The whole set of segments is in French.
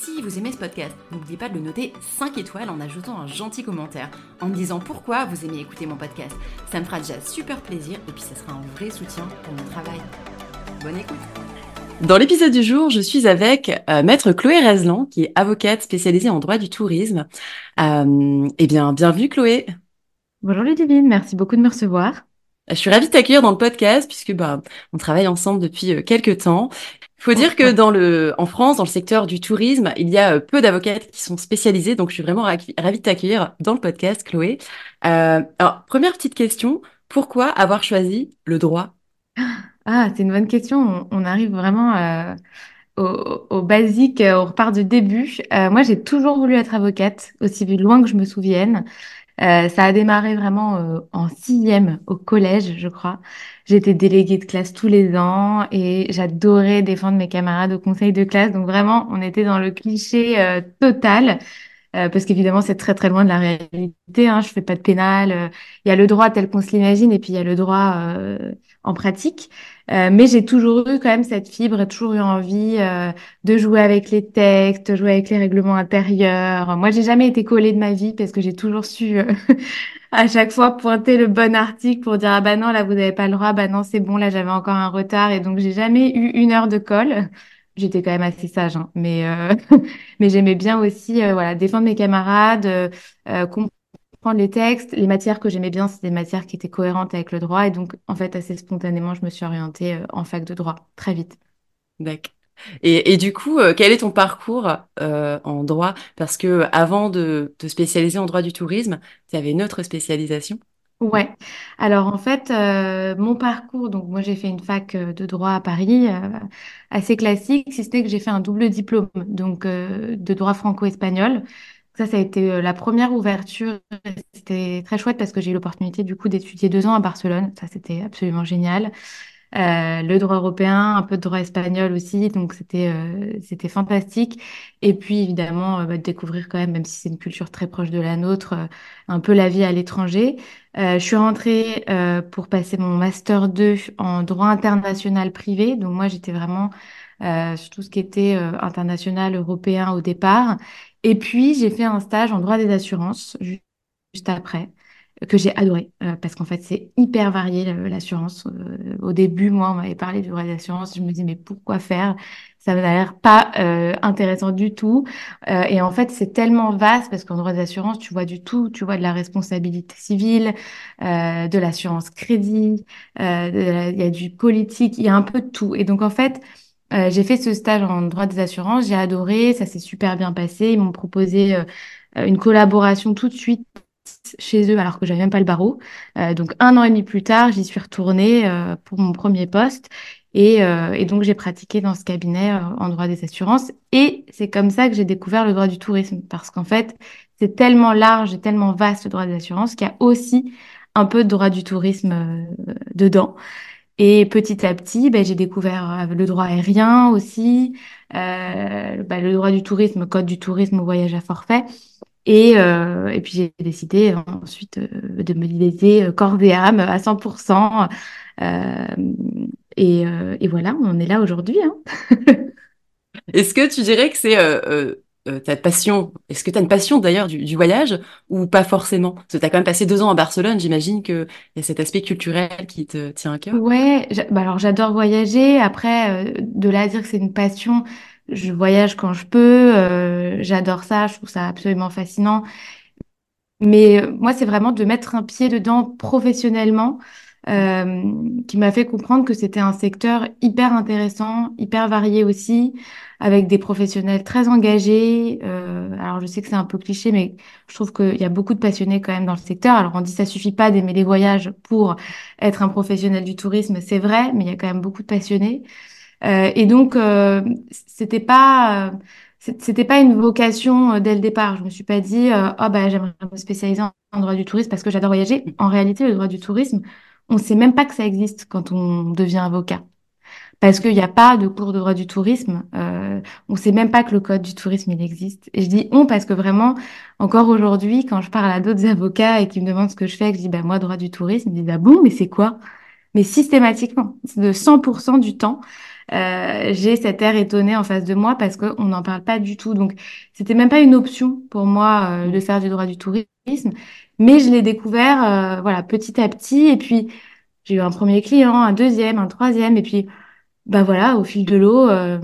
si vous aimez ce podcast, n'oubliez pas de le noter 5 étoiles en ajoutant un gentil commentaire, en me disant pourquoi vous aimez écouter mon podcast. Ça me fera déjà super plaisir et puis ça sera un vrai soutien pour mon travail. Bonne écoute Dans l'épisode du jour, je suis avec euh, Maître Chloé Rezlan, qui est avocate spécialisée en droit du tourisme. Euh, eh bien, bienvenue Chloé Bonjour Ludivine, merci beaucoup de me recevoir. Je suis ravie de t'accueillir dans le podcast puisque bah, on travaille ensemble depuis euh, quelques temps il faut dire que dans le, en France, dans le secteur du tourisme, il y a euh, peu d'avocates qui sont spécialisées, donc je suis vraiment ravie de t'accueillir dans le podcast, Chloé. Euh, alors, première petite question, pourquoi avoir choisi le droit? Ah, c'est une bonne question. On, arrive vraiment euh, au, au, basique, on repart du début. moi, j'ai toujours voulu être avocate, aussi loin que je me souvienne. Euh, ça a démarré vraiment euh, en sixième au collège, je crois. J'étais déléguée de classe tous les ans et j'adorais défendre mes camarades au conseil de classe. Donc vraiment, on était dans le cliché euh, total. Parce qu'évidemment, c'est très très loin de la réalité. Hein. Je fais pas de pénal. Il y a le droit tel qu'on se l'imagine et puis il y a le droit en pratique. Euh, mais j'ai toujours eu quand même cette fibre, toujours eu envie euh, de jouer avec les textes, jouer avec les règlements intérieurs. Moi, j'ai jamais été collée de ma vie parce que j'ai toujours su euh, à chaque fois pointer le bon article pour dire ah bah non là vous n'avez pas le droit, bah non c'est bon là j'avais encore un retard et donc j'ai jamais eu une heure de colle. J'étais quand même assez sage, hein, mais mais j'aimais bien aussi voilà défendre mes camarades, comprendre prendre les textes. Les matières que j'aimais bien, c'est des matières qui étaient cohérentes avec le droit. Et donc, en fait, assez spontanément, je me suis orientée euh, en fac de droit, très vite. D'accord. Et, et, du coup, euh, quel est ton parcours euh, en droit? Parce que avant de te spécialiser en droit du tourisme, tu avais une autre spécialisation. Ouais. Alors en fait, mon parcours, donc moi j'ai fait une fac de droit à Paris, assez classique, si ce n'est que j'ai fait un double diplôme, donc de droit franco-espagnol. Ça, ça a été euh, la première ouverture. C'était très chouette parce que j'ai eu l'opportunité du coup d'étudier deux ans à Barcelone. Ça, c'était absolument génial. Euh, le droit européen, un peu de droit espagnol aussi, donc c'était euh, c'était fantastique. Et puis évidemment, euh, bah, découvrir quand même, même si c'est une culture très proche de la nôtre, euh, un peu la vie à l'étranger. je suis rentrée pour passer mon master 2 en droit international privé. Donc moi, j'étais vraiment sur tout ce qui était international, européen au départ. Et puis, j'ai fait un stage en droit des assurances juste après, que j'ai adoré, euh, parce qu'en fait, c'est hyper varié l'assurance. Euh, au début, moi, on m'avait parlé du droit des assurances, je me disais, mais pourquoi faire? Ça m'a l'air pas euh, intéressant du tout. et en fait, c'est tellement vaste, parce qu'en droit des assurances, tu vois du tout, tu vois de la responsabilité civile, de l'assurance crédit, il y a du politique, il y a un peu de tout. Et donc, en fait, euh, j'ai fait ce stage en droit des assurances, j'ai adoré, ça s'est super bien passé. Ils m'ont proposé euh, une collaboration tout de suite chez eux alors que j'avais même pas le barreau. Euh, donc un an et demi plus tard, j'y suis retournée pour mon premier poste et, et donc j'ai pratiqué dans ce cabinet en droit des assurances et c'est comme ça que j'ai découvert le droit du tourisme parce qu'en fait c'est tellement large et tellement vaste le droit des assurances qu'il y a aussi un peu de droit du tourisme dedans. Et petit à petit, ben, j'ai découvert euh, le droit aérien aussi, euh, ben, le droit du tourisme, code du tourisme voyage à forfait. Et, euh, et puis j'ai décidé ensuite euh, de me dédier euh, corps et âme à 100%. Euh, et, et, voilà, on est là aujourd'hui. Hein. Est-ce que tu dirais que c'est euh, ta passion, est-ce que tu as une passion d'ailleurs du, du, voyage ou pas forcément? Parce que tu as quand même passé deux ans à Barcelone, j'imagine qu'il y a cet aspect culturel qui te tient à cœur. Ouais, bah alors j'adore voyager. Après, euh, de là à dire que c'est une passion, je voyage quand je peux, euh, j'adore ça, je trouve ça absolument fascinant. Mais euh, moi, c'est vraiment de mettre un pied dedans professionnellement euh, qui m'a fait comprendre que c'était un secteur hyper intéressant, hyper varié aussi, avec des professionnels très engagés. Euh, alors, je sais que c'est un peu cliché, mais je trouve qu'il y a beaucoup de passionnés quand même dans le secteur. Alors, on dit ça suffit pas d'aimer les voyages pour être un professionnel du tourisme, c'est vrai, mais il y a quand même beaucoup de passionnés. Euh, et donc, euh, c'était pas... Euh, c'était pas une vocation dès le départ. Je me suis pas dit, euh, oh, bah, j'aimerais me spécialiser en droit du tourisme parce que j'adore voyager. En réalité, le droit du tourisme, on sait même pas que ça existe quand on devient avocat. Parce qu'il n'y a pas de cours de droit du tourisme. Euh, on sait même pas que le code du tourisme, il existe. Et je dis on parce que vraiment, encore aujourd'hui, quand je parle à d'autres avocats et qui me demandent ce que je fais, que je dis, bah, moi, droit du tourisme, ils disent, ah bon, mais c'est quoi? Mais systématiquement, de 100% du temps, euh, j'ai cet air étonné en face de moi parce qu'on n'en parle pas du tout. Donc, c'était même pas une option pour moi euh, de faire du droit du tourisme, mais je l'ai découvert euh, voilà petit à petit. Et puis, j'ai eu un premier client, un deuxième, un troisième, et puis bah voilà, au fil de l'eau, euh,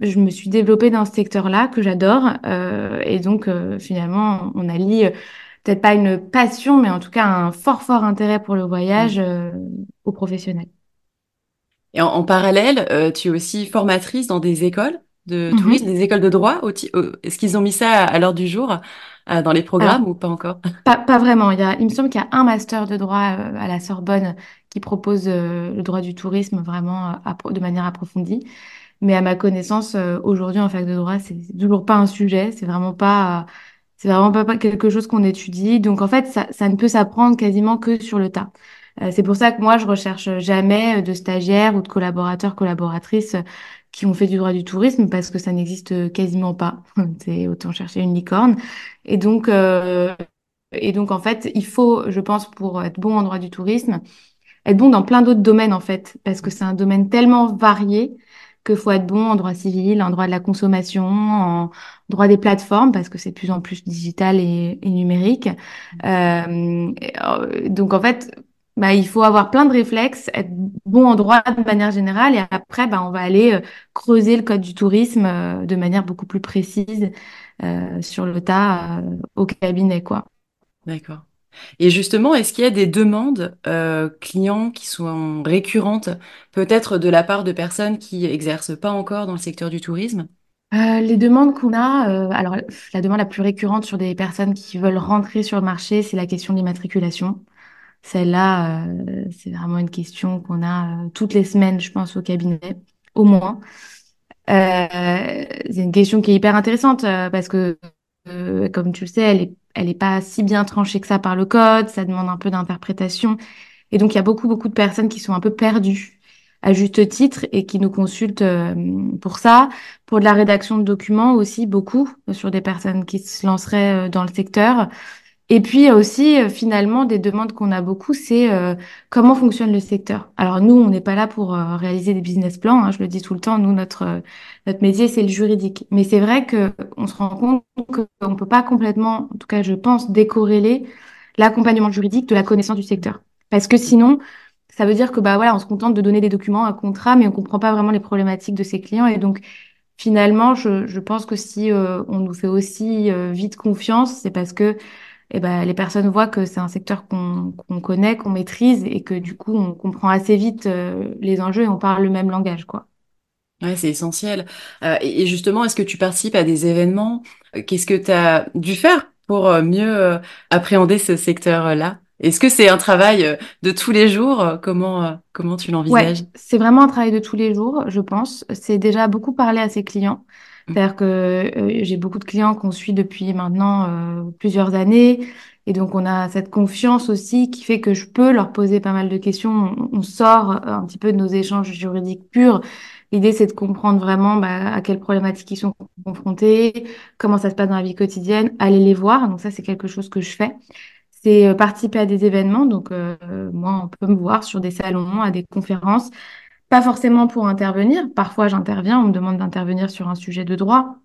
je me suis développée dans ce secteur-là que j'adore, euh, et donc finalement, on allie peut-être pas une passion, mais en tout cas un fort fort intérêt pour le voyage au professionnel. Et en, parallèle, euh, tu es aussi formatrice dans des écoles de mhm. tourisme, des écoles de droit. Est-ce qu'ils ont mis ça à, l'ordre du jour euh, dans les programmes ou pas encore? pas, pas, vraiment. Il, y a, il me semble qu'il y a un master de droit euh, à la Sorbonne qui propose le droit du tourisme vraiment de manière approfondie. Mais à ma connaissance, aujourd'hui en fac de droit, c'est toujours pas un sujet. C'est vraiment pas, c'est vraiment pas quelque chose qu'on étudie. Donc en fait, ça, ça ne peut s'apprendre quasiment que sur le tas. Euh, c'est pour ça que moi, je recherche jamais euh, de stagiaires ou de collaborateurs, collaboratrices euh, qui ont fait du droit du tourisme parce que ça n'existe quasiment pas. C'est autant chercher une licorne. Et donc, et donc, en fait, il faut, je pense, pour être bon en droit du tourisme, être bon dans plein d'autres domaines, en fait, parce que c'est un domaine tellement varié qu'il faut être bon en droit civil, en droit de la consommation, en droit des plateformes, parce que c'est de plus en plus digital et, et numérique. Euh, donc, en fait, bah, il faut avoir plein de réflexes, être bon en droit de manière générale, et après, bah, on va aller euh, creuser le code du tourisme euh, de manière beaucoup plus précise euh, sur le tas au cabinet, quoi. D'accord. Et justement, est-ce qu'il y a des demandes clients qui sont récurrentes, peut-être de la part de personnes qui exercent pas encore dans le secteur du tourisme? les demandes qu'on a, alors la demande la plus récurrente sur des personnes qui veulent rentrer sur le marché, c'est la question de l'immatriculation. Celle-là, euh, c'est vraiment une question qu'on a euh, toutes les semaines, je pense, au cabinet, au moins. Euh, c'est une question qui est hyper intéressante parce que, comme tu le sais, elle est, elle est pas si bien tranchée que ça par le code. Ça demande un peu d'interprétation. Et donc, il y a beaucoup, beaucoup de personnes qui sont un peu perdues à juste titre et qui nous consultent pour ça, pour de la rédaction de documents aussi, beaucoup sur des personnes qui se lanceraient dans le secteur. Et puis aussi, euh, finalement, des demandes qu'on a beaucoup, c'est euh, comment fonctionne le secteur. Alors nous, on n'est pas là pour euh, réaliser des business plans, hein, je le dis tout le temps, nous, notre, notre métier, c'est le juridique. Mais c'est vrai qu'on se rend compte qu'on ne peut pas complètement, en tout cas, je pense, décorréler l'accompagnement juridique de la connaissance du secteur. Parce que sinon, ça veut dire que bah voilà, on se contente de donner des documents, un contrat, mais on comprend pas vraiment les problématiques de ses clients. Et donc, finalement, je, je pense que si on nous fait aussi vite confiance, c'est parce que eh ben, les personnes voient que c'est un secteur qu'on connaît, qu'on maîtrise et que du coup, on comprend assez vite euh, les enjeux et on parle le même langage, quoi. Ouais, c'est essentiel. Euh, et, justement, est-ce que tu participes à des événements? Euh, Qu'est-ce que tu as dû faire pour mieux appréhender ce secteur-là? Est-ce que c'est un travail de tous les jours? Comment, comment tu l'envisages? ouais, C'est vraiment un travail de tous les jours, je pense. C'est déjà beaucoup parler à ses clients. C'est-à-dire que euh, j'ai beaucoup de clients qu'on suit depuis maintenant euh, plusieurs années. Et donc, on a cette confiance aussi qui fait que je peux leur poser pas mal de questions. On, sort euh, un petit peu de nos échanges juridiques purs. L'idée, c'est de comprendre vraiment bah, à quelles problématiques ils sont confrontés, comment ça se passe dans la vie quotidienne, aller les voir. Donc ça, c'est quelque chose que je fais. C'est participer à des événements. Donc, moi, on peut me voir sur des salons, à des conférences. Pas forcément pour intervenir. Parfois, j'interviens, on me demande d'intervenir sur un sujet de droit,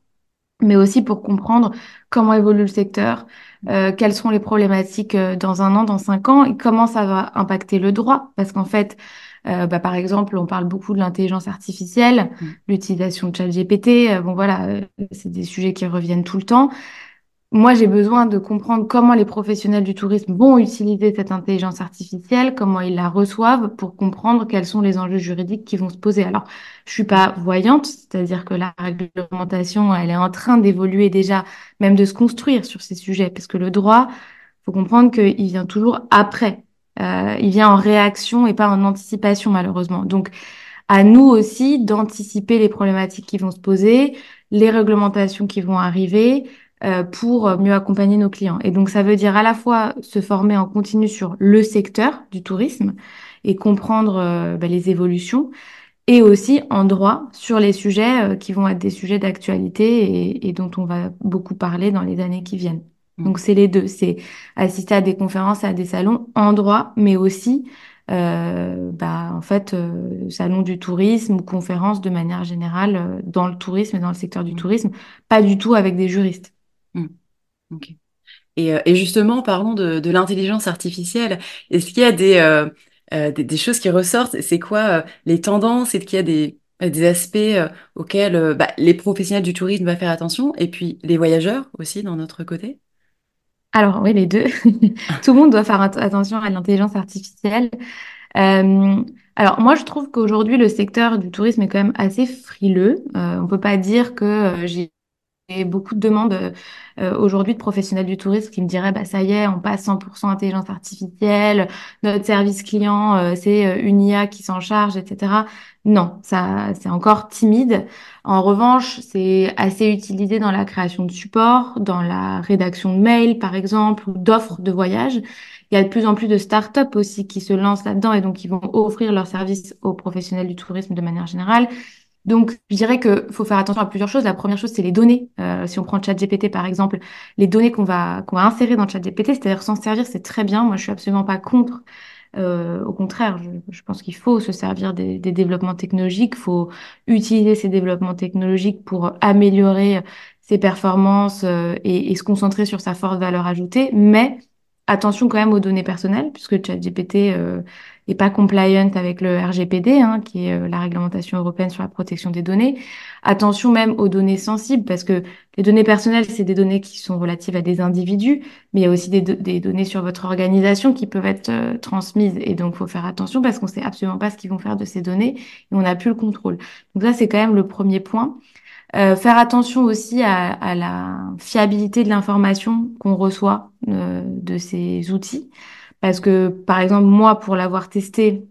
mais aussi pour comprendre comment évolue le secteur, euh, quelles sont les problématiques euh, dans un an, dans cinq ans, et comment ça va impacter le droit. Parce qu'en fait, euh, bah, par exemple, on parle beaucoup de l'intelligence artificielle, mmh. l'utilisation de ChatGPT. Euh, bon, voilà, c'est des sujets qui reviennent tout le temps. Moi, j'ai besoin de comprendre comment les professionnels du tourisme vont utiliser cette intelligence artificielle, comment ils la reçoivent pour comprendre quels sont les enjeux juridiques qui vont se poser. Alors, je suis pas voyante, c'est-à-dire que la réglementation, elle est en train d'évoluer déjà, même de se construire sur ces sujets, parce que le droit, faut comprendre qu'il vient toujours après. Euh, il vient en réaction et pas en anticipation, malheureusement. Donc, à nous aussi d'anticiper les problématiques qui vont se poser, les réglementations qui vont arriver euh, pour mieux accompagner nos clients. Et donc, ça veut dire à la fois se former en continu sur le secteur du tourisme et comprendre euh, bah, les évolutions, et aussi en droit sur les sujets euh, qui vont être des sujets d'actualité et, et dont on va beaucoup parler dans les années qui viennent. Mm. Donc, c'est les deux. C'est assister à des conférences, à des salons en droit, mais aussi euh, bah, en fait, euh, salon du tourisme ou conférences de manière générale euh, dans le tourisme et dans le secteur du Mm. tourisme, pas du tout avec des juristes. Mm. Ok. Et, euh, et justement, parlons de, l'intelligence artificielle. Est-ce qu'il y a des, euh, euh, choses qui ressortent? C'est quoi les tendances? Est-ce qu'il y a des, aspects auxquels bah, les professionnels du tourisme doivent faire attention et puis les voyageurs aussi dans notre côté? Alors, oui, les deux. Tout le monde doit faire at- attention à l'intelligence artificielle. Alors, moi, je trouve qu'aujourd'hui, le secteur du tourisme est quand même assez frileux. On peut pas dire que j'ai Beaucoup de demandes euh, aujourd'hui de professionnels du tourisme qui me diraient bah ça y est, on passe 100% intelligence artificielle, notre service client euh, c'est euh, une IA qui s'en charge, etc. Non, ça c'est encore timide. En revanche, c'est assez utilisé dans la création de supports, dans la rédaction de mails par exemple ou d'offres de voyage. Il y a de plus en plus de startups aussi qui se lancent là-dedans et donc qui vont offrir leurs services aux professionnels du tourisme de manière générale. Donc, je dirais qu'il faut faire attention à plusieurs choses. La première chose, c'est les données. Euh, si on prend ChatGPT, par exemple, les données qu'on va, qu'on va insérer dans ChatGPT, c'est-à-dire s'en servir, c'est très bien. Moi, je suis absolument pas contre. Euh, au contraire, je, pense qu'il faut se servir des, des développements technologiques. Il faut utiliser ces développements technologiques pour améliorer ses performances euh, et, et se concentrer sur sa forte valeur ajoutée. Mais attention quand même aux données personnelles, puisque ChatGPT n'est pas compliant avec le RGPD, hein, qui est euh, la réglementation européenne sur la protection des données. Attention même aux données sensibles, parce que les données personnelles, c'est des données qui sont relatives à des individus, mais il y a aussi des, do- des données sur votre organisation qui peuvent être euh, transmises. Et donc, faut faire attention parce qu'on sait absolument pas ce qu'ils vont faire de ces données et on n'a plus le contrôle. Donc ça, c'est quand même le premier point. Euh, faire attention aussi à, à la fiabilité de l'information qu'on reçoit euh, de ces outils. Parce que, par exemple, moi, pour l'avoir testé,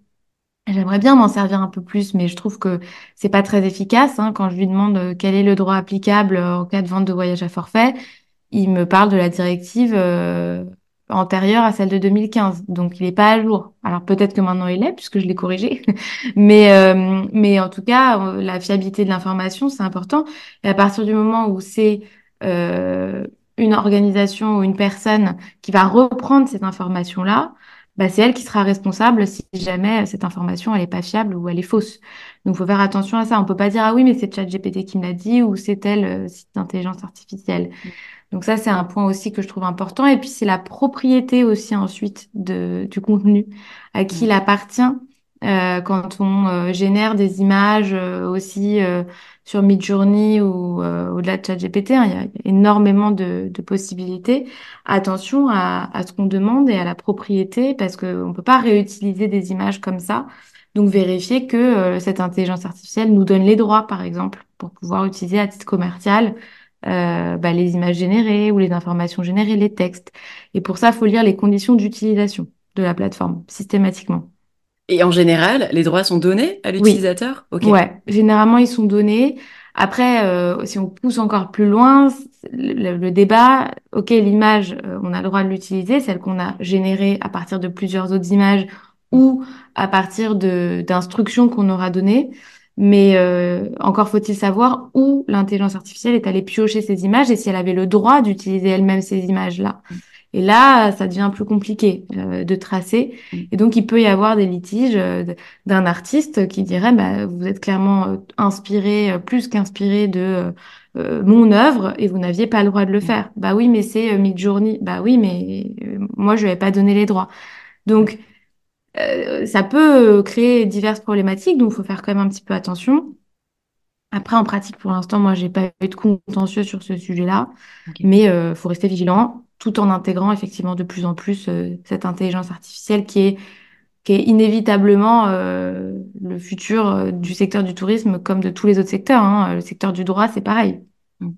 j'aimerais bien m'en servir un peu plus, mais je trouve que c'est pas très efficace. hein, quand je lui demande euh, quel est le droit applicable euh, en cas de vente de voyage à forfait, il me parle de la directive euh, antérieure à celle de 2015. Donc, il n'est pas à jour. Alors, peut-être que maintenant il est, puisque je l'ai corrigé. Mais, euh, mais en tout cas, euh, la fiabilité de l'information, c'est important. Et à partir du moment où c'est euh, une organisation ou une personne qui va reprendre cette information-là, bah, c'est elle qui sera responsable si jamais cette information, elle est pas fiable ou elle est fausse. Donc, il faut faire attention à ça. On peut pas dire, ah oui, mais c'est ChatGPT qui me l'a dit ou c'est tel euh, site d'intelligence artificielle. Donc ça, c'est un point aussi que je trouve important. Et puis, c'est la propriété aussi ensuite de, du contenu, à qui Mm. il appartient euh, quand on euh, génère des images euh, aussi euh, sur Midjourney ou euh, au-delà de ChatGPT. hein, il y a énormément de, de possibilités. Attention à, à ce qu'on demande et à la propriété parce qu'on ne peut pas réutiliser des images comme ça. Donc, vérifier que euh, cette intelligence artificielle nous donne les droits, par exemple, pour pouvoir utiliser à titre commercial bah, les images générées ou les informations générées, les textes. Et pour ça, faut lire les conditions d'utilisation de la plateforme systématiquement. Et en général, les droits sont donnés à Oui, l'utilisateur? Ok. ouais, généralement ils sont donnés. Après, euh, si on pousse encore plus loin, le, le débat, ok, l'image, euh, on a le droit de l'utiliser, celle qu'on a générée à partir de plusieurs autres images ou à partir d'instructions qu'on aura données. Mais euh, encore faut-il savoir où l'intelligence artificielle est allée piocher ces images et si elle avait le droit d'utiliser elle-même ces images-là. Et là, ça devient plus compliqué euh, de tracer. Mm. Et donc, il peut y avoir des litiges euh, d'un artiste qui dirait, bah, vous êtes clairement euh, inspiré, euh, plus qu'inspiré de euh, mon œuvre et vous n'aviez pas le droit de le Mm. faire. Bah oui, mais c'est Midjourney. Bah oui, mais euh, moi, je lui avais pas donné les droits. Donc, euh, ça peut créer diverses problématiques, donc il faut faire quand même un petit peu attention. Après, en pratique, pour l'instant, moi, j'ai pas eu de contentieux sur ce sujet-là, mais il faut rester vigilant tout en intégrant effectivement de plus en plus euh, cette intelligence artificielle qui est, qui est inévitablement euh, le futur euh, du secteur du tourisme comme de tous les autres secteurs. hein. Le secteur du droit, c'est pareil. Mm.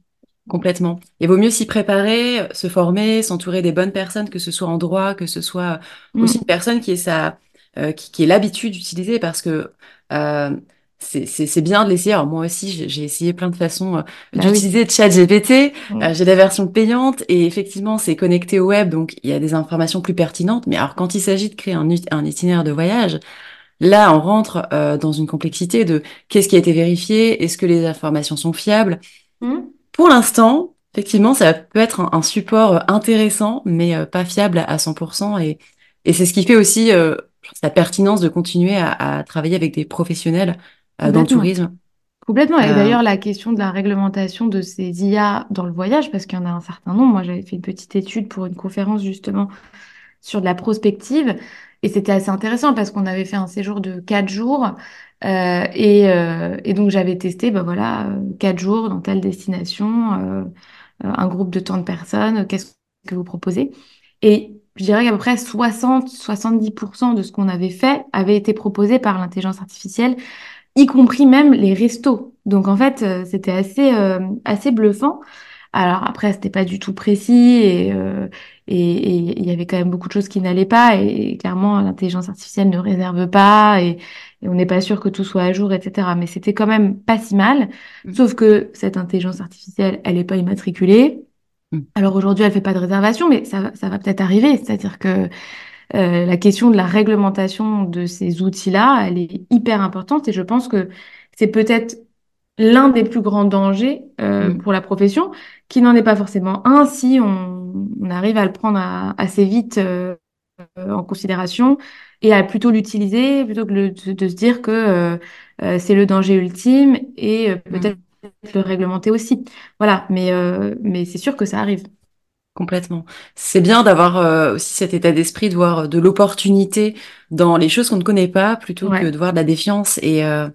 Complètement. Il vaut mieux s'y préparer, se former, s'entourer des bonnes personnes, que ce soit en droit, que ce soit aussi Mm. une personne qui est sa, euh, qui, qui est l'habitude d'utiliser, parce que euh, c'est bien de l'essayer. Alors moi aussi, j'ai essayé plein de façons euh, Bah oui. d'utiliser ChatGPT. Mm. Euh, j'ai la version payante et effectivement, c'est connecté au web, donc il y a des informations plus pertinentes. Mais alors, quand il s'agit de créer un, un itinéraire de voyage, là, on rentre euh, dans une complexité de qu'est-ce qui a été vérifié, est-ce que les informations sont fiables. Mm. Pour l'instant, effectivement, ça peut être un, un support euh, intéressant, mais euh, pas fiable à 100%. Et, et c'est ce qui fait aussi euh, la pertinence de continuer à, à travailler avec des professionnels dans le tourisme. Complètement. Et Euh, d'ailleurs, la question de la réglementation de ces IA dans le voyage, parce qu'il y en a un certain nombre. Moi, j'avais fait une petite étude pour une conférence justement sur de la prospective. Et c'était assez intéressant parce qu'on avait fait un séjour de quatre jours. euh, et, euh, et donc, j'avais testé, ben voilà, euh, quatre jours dans telle destination, euh, euh, un groupe de tant de personnes, qu'est-ce que vous proposez? Et je dirais qu'à peu près 60-70% de ce qu'on avait fait avait été proposé par l'intelligence artificielle y compris même les restos. Donc en fait, euh, c'était assez, euh, assez bluffant. Alors après, c'était pas du tout précis et euh, et et il y avait quand même beaucoup de choses qui n'allaient pas et, clairement, l'intelligence artificielle ne réserve pas et, on n'est pas sûr que tout soit à jour, etc. Mais c'était quand même pas si mal. mm, Sauf que cette intelligence artificielle, elle est pas immatriculée. mm, Alors aujourd'hui, elle fait pas de réservation, mais ça, va- ça va peut-être arriver. C'est-à-dire que euh, la question de la réglementation de ces outils-là, elle est hyper importante et je pense que c'est peut-être l'un des plus grands dangers euh, mm, pour la profession, qui n'en est pas forcément un si on, on arrive à le prendre à- assez vite euh, en considération et à plutôt l'utiliser plutôt que le- de, de se dire que euh, euh, c'est le danger ultime et euh, peut-être mm. le réglementer aussi. Voilà, mais, euh, mais c'est sûr que ça arrive. Complètement. C'est bien d'avoir euh, aussi cet état d'esprit, de voir euh, de l'opportunité dans les choses qu'on ne connaît pas, plutôt que de voir de la défiance. Et, euh,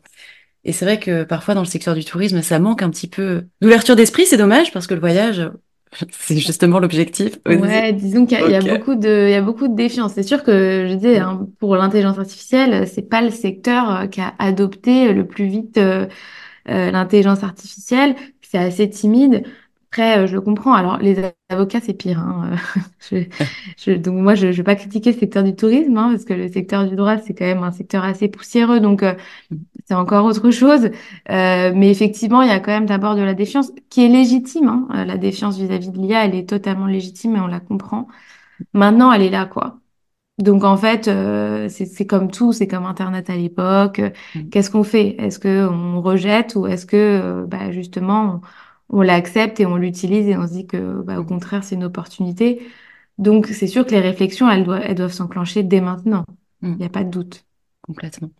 et c'est vrai que parfois dans le secteur du tourisme, ça manque un petit peu d'ouverture d'esprit. C'est dommage parce que le voyage, c'est justement l'objectif. Ouais, disons qu'il y a, y beaucoup de, il y a beaucoup de défiance. C'est sûr que je disais, Mm, hein, pour l'intelligence artificielle, c'est pas le secteur qui a adopté le plus vite euh, l'intelligence artificielle. C'est assez timide. Après, euh, je le comprends. Alors, les avocats, c'est pire. hein. Je, je- donc moi, je ne vais pas critiquer le secteur du tourisme, hein, parce que le secteur du droit, c'est quand même un secteur assez poussiéreux. Donc, euh, c'est encore autre chose. Euh, mais effectivement, il y a quand même d'abord de la défiance qui est légitime. hein. Euh, La défiance vis-à-vis de l'IA, elle est totalement légitime et on la comprend. Maintenant, elle est là, quoi. Donc en fait, euh, c'est c'est comme tout, c'est comme Internet à l'époque. Euh, mm, Qu'est-ce qu'on fait? Est-ce que on rejette ou est-ce que euh, bah, justement on, on l'accepte et on l'utilise et on se dit que bah, au contraire c'est une opportunité. Donc c'est sûr que les réflexions elles doivent elles doivent s'enclencher dès maintenant. Il mm, n'y a pas de doute. Complètement.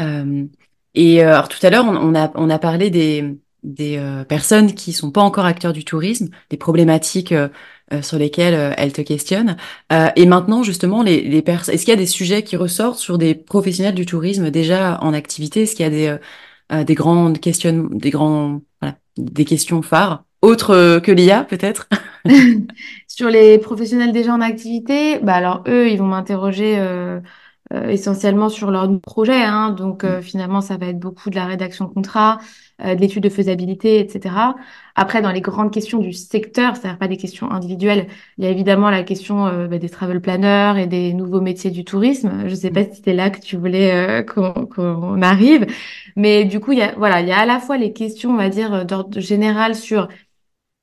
Euh, et euh, alors tout à l'heure, on, on a, on a parlé des, des euh, personnes qui sont pas encore acteurs du tourisme, des problématiques euh, euh, sur lesquelles elles te questionnent. Euh, et maintenant, justement, les, les personnes, est-ce qu'il y a des sujets qui ressortent sur des professionnels du tourisme déjà en activité? Est-ce qu'il y a des, euh, des grandes questions, des grands, voilà, des questions phares, autres euh, que l'IA peut-être? Sur les professionnels déjà en activité, bah alors eux, ils vont m'interroger euh, euh, essentiellement sur leur projet. Hein. Donc Mm, euh, finalement, ça va être beaucoup de la rédaction de contrat, euh, de l'étude de faisabilité, etc. Après, dans les grandes questions du secteur, c'est-à-dire pas des questions individuelles, il y a évidemment la question euh, bah, des travel planners et des nouveaux métiers du tourisme. Je sais mm, pas si c'était là que tu voulais euh, qu'on qu'on arrive, mais du coup, il y a voilà, il y a à la fois les questions, on va dire, d'ordre général sur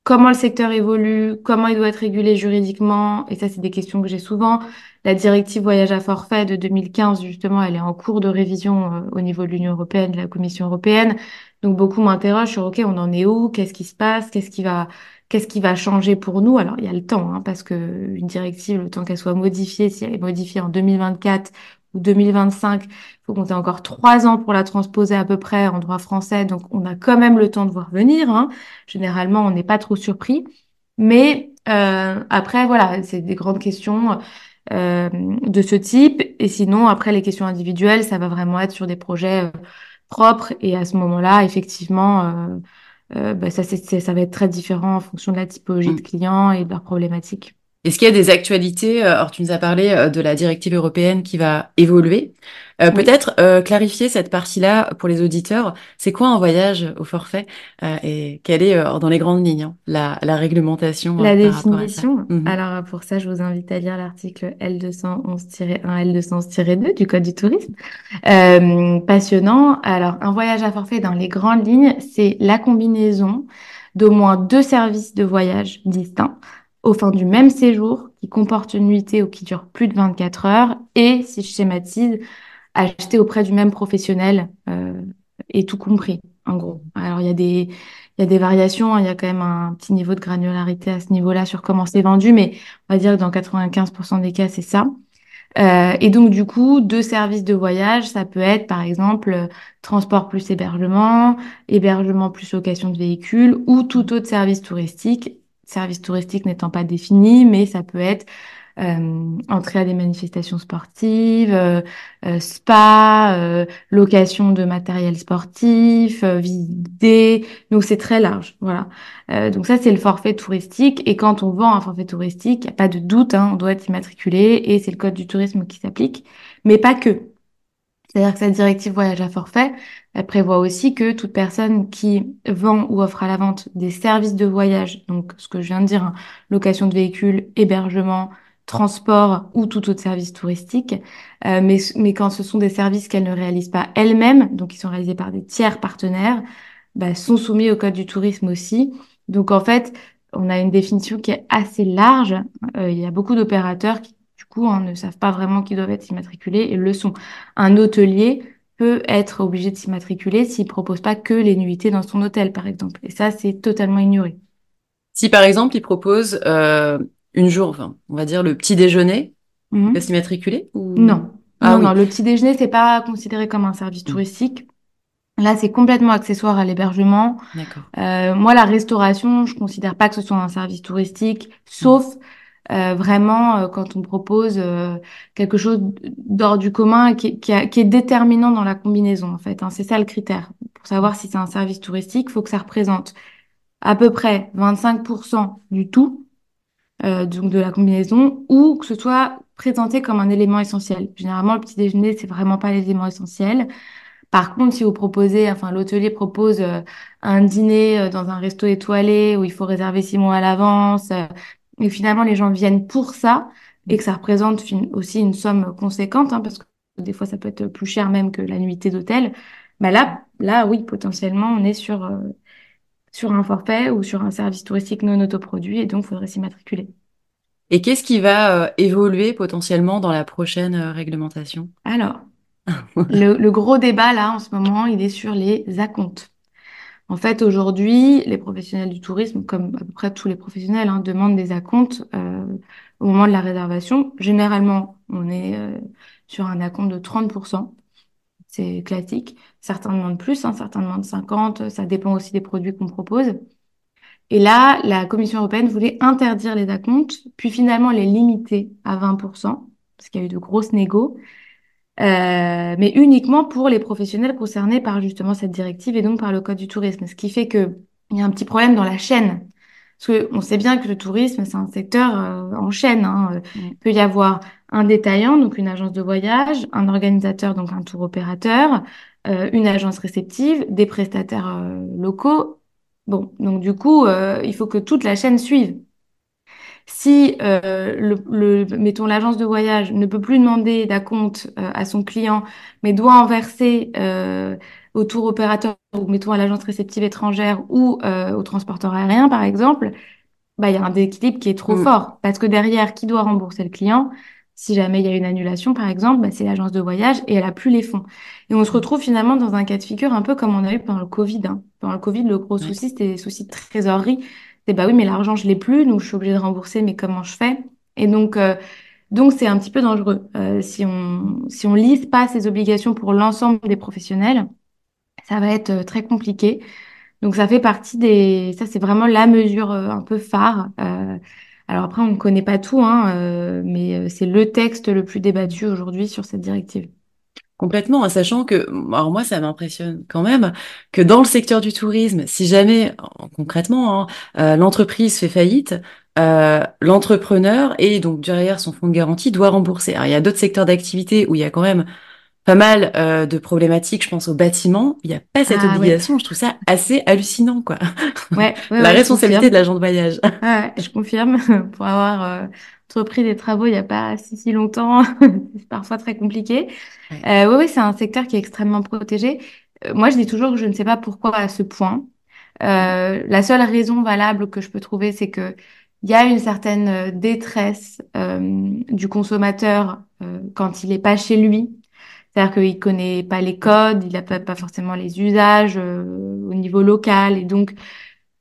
comment le secteur évolue, comment il doit être régulé juridiquement, et ça, c'est des questions que j'ai souvent. La directive voyage à forfait de 2015, justement, elle est en cours de révision euh, au niveau de l'Union européenne, de la Commission européenne. Donc, beaucoup m'interrogent sur, OK, on en est où? Qu'est-ce qui se passe? Qu'est-ce qui va, qu'est-ce qui va changer pour nous? Alors, il y a le temps, hein, parce que une directive, le temps qu'elle soit modifiée, si elle est modifiée en 2024 ou 2025, il faut compter encore trois ans pour la transposer à peu près en droit français. Donc, on a quand même le temps de voir venir, hein. Généralement, on n'est pas trop surpris. Mais euh, après, voilà, c'est des grandes questions euh, de ce type. Et sinon, après, les questions individuelles, ça va vraiment être sur des projets euh, propre. Et à ce moment-là, effectivement, bah, ça, ça va être très différent en fonction de la typologie de clients et de leurs problématiques. Est-ce qu'il y a des actualités Alors, tu nous as parlé de la directive européenne qui va évoluer. Euh, peut-être euh, clarifier cette partie-là pour les auditeurs. C'est quoi un voyage au forfait euh, et quelle est dans les grandes lignes hein, la, la, réglementation La définition. Mhm. Alors pour ça, je vous invite à lire l'article L211-1, L211-2 du Code du tourisme. passionnant. Alors un voyage à forfait dans les grandes lignes, c'est la combinaison d'au moins deux services de voyage distincts au fin du même séjour qui comporte une nuitée ou qui dure plus de 24 heures et, si je schématise, acheter auprès du même professionnel euh, et tout compris, en gros. Alors, il y a des, il y a des variations, hein. il y a quand même un petit niveau de granularité à ce niveau-là sur comment c'est vendu, mais on va dire que dans 95% des cas, c'est ça. Euh, et donc, du coup, deux services de voyage, ça peut être, par exemple, transport plus hébergement, hébergement plus location de véhicules ou tout autre service touristique. Service touristique n'étant pas défini, mais ça peut être euh, entrée à des manifestations sportives, euh, euh, spa, location de matériel sportif, visite Donc c'est très large, voilà. donc ça c'est le forfait touristique. Et quand on vend un forfait touristique, il n'y a pas de doute, hein, on doit être immatriculé et c'est le code du tourisme qui s'applique, mais pas que. C'est-à-dire que cette directive voyage à forfait, elle prévoit aussi que toute personne qui vend ou offre à la vente des services de voyage, donc ce que je viens de dire, hein, location de véhicules, hébergement, transport ou tout autre service touristique, euh, mais, mais quand ce sont des services qu'elles ne réalisent pas elles-mêmes, donc qui sont réalisés par des tiers partenaires, bah, sont soumis au code du tourisme aussi. Donc en fait, on a une définition qui est assez large. Euh, il y a beaucoup d'opérateurs qui, du coup, hein, ne savent pas vraiment qu'ils doivent être immatriculés et le sont. Un hôtelier peut être obligé de s'immatriculer s'il propose pas que les nuitées dans son hôtel, par exemple. Et ça, c'est totalement ignoré. Si par exemple, il propose euh, une jour, enfin, on va dire le petit déjeuner, mmh. peut s'immatriculer ou... Non. Ah, non, le petit déjeuner, c'est pas considéré comme un service mmh. touristique. Là, c'est complètement accessoire à l'hébergement. D'accord. Euh, moi, la restauration, je considère pas que ce soit un service touristique, sauf euh, vraiment euh, quand on propose euh, quelque chose d'ordre du commun qui, qui, qui, est déterminant dans la combinaison, en fait. Hein. C'est ça le critère. Pour savoir si c'est un service touristique, il faut que ça représente à peu près 25% du tout euh, donc de la combinaison, ou que ce soit présenté comme un élément essentiel. Généralement, le petit déjeuner, c'est vraiment pas l'élément essentiel. Par contre, si vous proposez, enfin, l'hôtelier propose euh, un dîner dans un resto étoilé où il faut réserver six mois à l'avance, et finalement les gens viennent pour ça, et que ça représente aussi une somme conséquente, hein, parce que des fois ça peut être plus cher même que la nuitée d'hôtel. Bah là, là, oui, potentiellement, on est sur sur un forfait ou sur un service touristique non autoproduit et donc il faudrait s'immatriculer. Et qu'est-ce qui va euh, évoluer potentiellement dans la prochaine euh, réglementation? Alors, le, gros débat là en ce moment, il est sur les acomptes. En fait, aujourd'hui, les professionnels du tourisme, comme à peu près tous les professionnels, hein, demandent des acomptes euh, au moment de la réservation. Généralement, on est sur un acompte de 30% c'est classique. Certains demandent plus, hein, certains demandent 50%, ça dépend aussi des produits qu'on propose. Et là, la Commission européenne voulait interdire les acomptes, puis finalement les limiter à 20%, parce qu'il y a eu de grosses négos, euh, mais uniquement pour les professionnels concernés par justement cette directive et donc par le Code du tourisme. Ce qui fait qu'il y a un petit problème dans la chaîne. Parce qu'on sait bien que le tourisme, c'est un secteur euh, en chaîne. Hein. Il peut y avoir un détaillant, donc une agence de voyage, un organisateur, donc un tour opérateur, euh, une agence réceptive, des prestataires euh, locaux. Bon, donc du coup, euh, il faut que toute la chaîne suive. Si, le, le, mettons, l'agence de voyage ne peut plus demander d'acompte à son client, mais doit en verser au tour opérateur ou mettons à l'agence réceptive étrangère ou au transporteur aérien, par exemple, bah, il y a un déséquilibre qui est trop mm. fort. Parce que derrière, qui doit rembourser le client? Si jamais il y a une annulation, par exemple, bah, c'est l'agence de voyage et elle a plus les fonds. Et on se retrouve finalement dans un cas de figure un peu comme on a eu pendant le Covid. Hein. Pendant le Covid, le gros souci, c'était des soucis de trésorerie. C'est bah oui, mais l'argent, je l'ai plus, donc je suis obligée de rembourser, mais comment je fais? Et donc, euh, donc c'est un petit peu dangereux. Euh, si on si on lise pas ces obligations pour l'ensemble des professionnels, ça va être euh, très compliqué. Donc ça fait partie des, ça c'est vraiment la mesure un peu phare. Alors après, on ne connaît pas tout, hein, euh, mais euh, c'est le texte le plus débattu aujourd'hui sur cette directive. Complètement, en sachant que, alors moi, ça m'impressionne quand même que dans le secteur du tourisme, si jamais, en- concrètement, hein, euh, l'entreprise fait faillite, euh, l'entrepreneur et donc derrière son fonds de garantie doit rembourser. Alors, il y a d'autres secteurs d'activité où il y a quand même pas mal euh, de problématiques, je pense au bâtiment, il n'y a pas cette Ah ouais, obligation. Je trouve ça assez hallucinant, quoi. ouais, ouais, La responsabilité de l'agent de voyage. Ouais, je confirme. Pour avoir entrepris des travaux il n'y a pas si, si longtemps, c'est parfois très compliqué. Euh, oui, oui, c'est un secteur qui est extrêmement protégé. Euh, moi, je dis toujours que je ne sais pas pourquoi à ce point. Euh, la seule raison valable que je peux trouver, c'est que il y a une certaine euh, détresse euh, du consommateur euh, quand il n'est pas chez lui. C'est-à-dire qu'il connaît pas les codes, il n'a pas, pas forcément les usages euh, au niveau local, et donc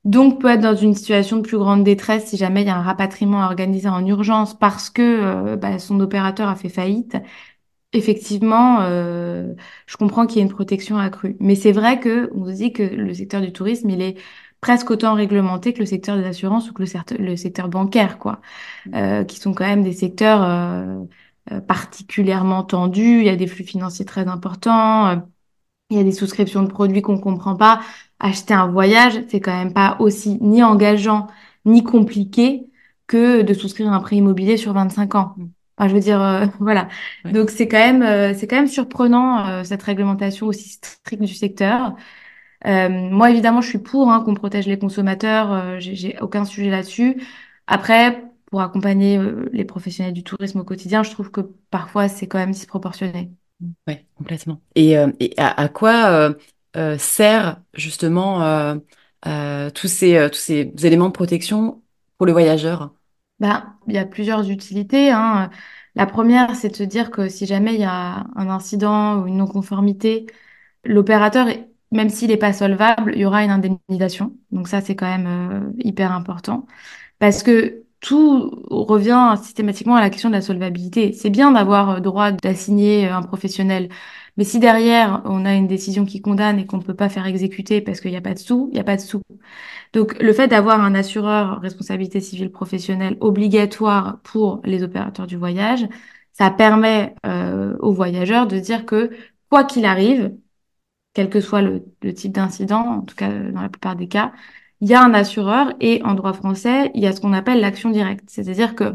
donc peut être dans une situation de plus grande détresse si jamais il y a un rapatriement à organiser en urgence parce que euh, bah, son opérateur a fait faillite. Effectivement, euh, je comprends qu'il y ait une protection accrue. Mais c'est vrai que on se dit que le secteur du tourisme, il est presque autant réglementé que le secteur des assurances ou que le, secteur bancaire, quoi, euh, qui sont quand même des secteurs euh, euh, particulièrement tendus. Il y a des flux financiers très importants. Il y a des souscriptions de produits qu'on comprend pas. Acheter un voyage, c'est quand même pas aussi ni engageant ni compliqué que de souscrire un prêt immobilier sur 25 ans. Mm. Enfin, je veux dire, euh, voilà. Ouais. Donc c'est quand même, euh, c'est quand même surprenant euh, cette réglementation aussi stricte du secteur. Euh, moi, évidemment, je suis pour hein, qu'on protège les consommateurs. euh, j'ai j'ai aucun sujet là-dessus. Après, pour accompagner euh, les professionnels du tourisme au quotidien, je trouve que parfois c'est quand même disproportionné. Ouais, complètement. Et, euh, et à, à quoi euh, euh, sert justement euh, euh, tous ces, euh, tous ces éléments de protection pour le voyageur? Ben, il y a plusieurs utilités, hein. La première, c'est de se dire que si jamais il y a un incident ou une non-conformité, l'opérateur, même s'il n'est pas solvable, il y aura une indemnisation. Donc ça, c'est quand même euh, hyper important. Parce que tout revient systématiquement à la question de la solvabilité. C'est bien d'avoir euh, droit d'assigner euh, un professionnel. Mais si derrière, on a une décision qui condamne et qu'on ne peut pas faire exécuter parce qu'il n'y a pas de sous, il n'y a pas de sous. Donc, le fait d'avoir un assureur responsabilité civile professionnelle obligatoire pour les opérateurs du voyage, ça permet euh, aux voyageurs de dire que quoi qu'il arrive, quel que soit le, le type d'incident, en tout cas dans la plupart des cas, il y a un assureur et en droit français, il y a ce qu'on appelle l'action directe. C'est-à-dire que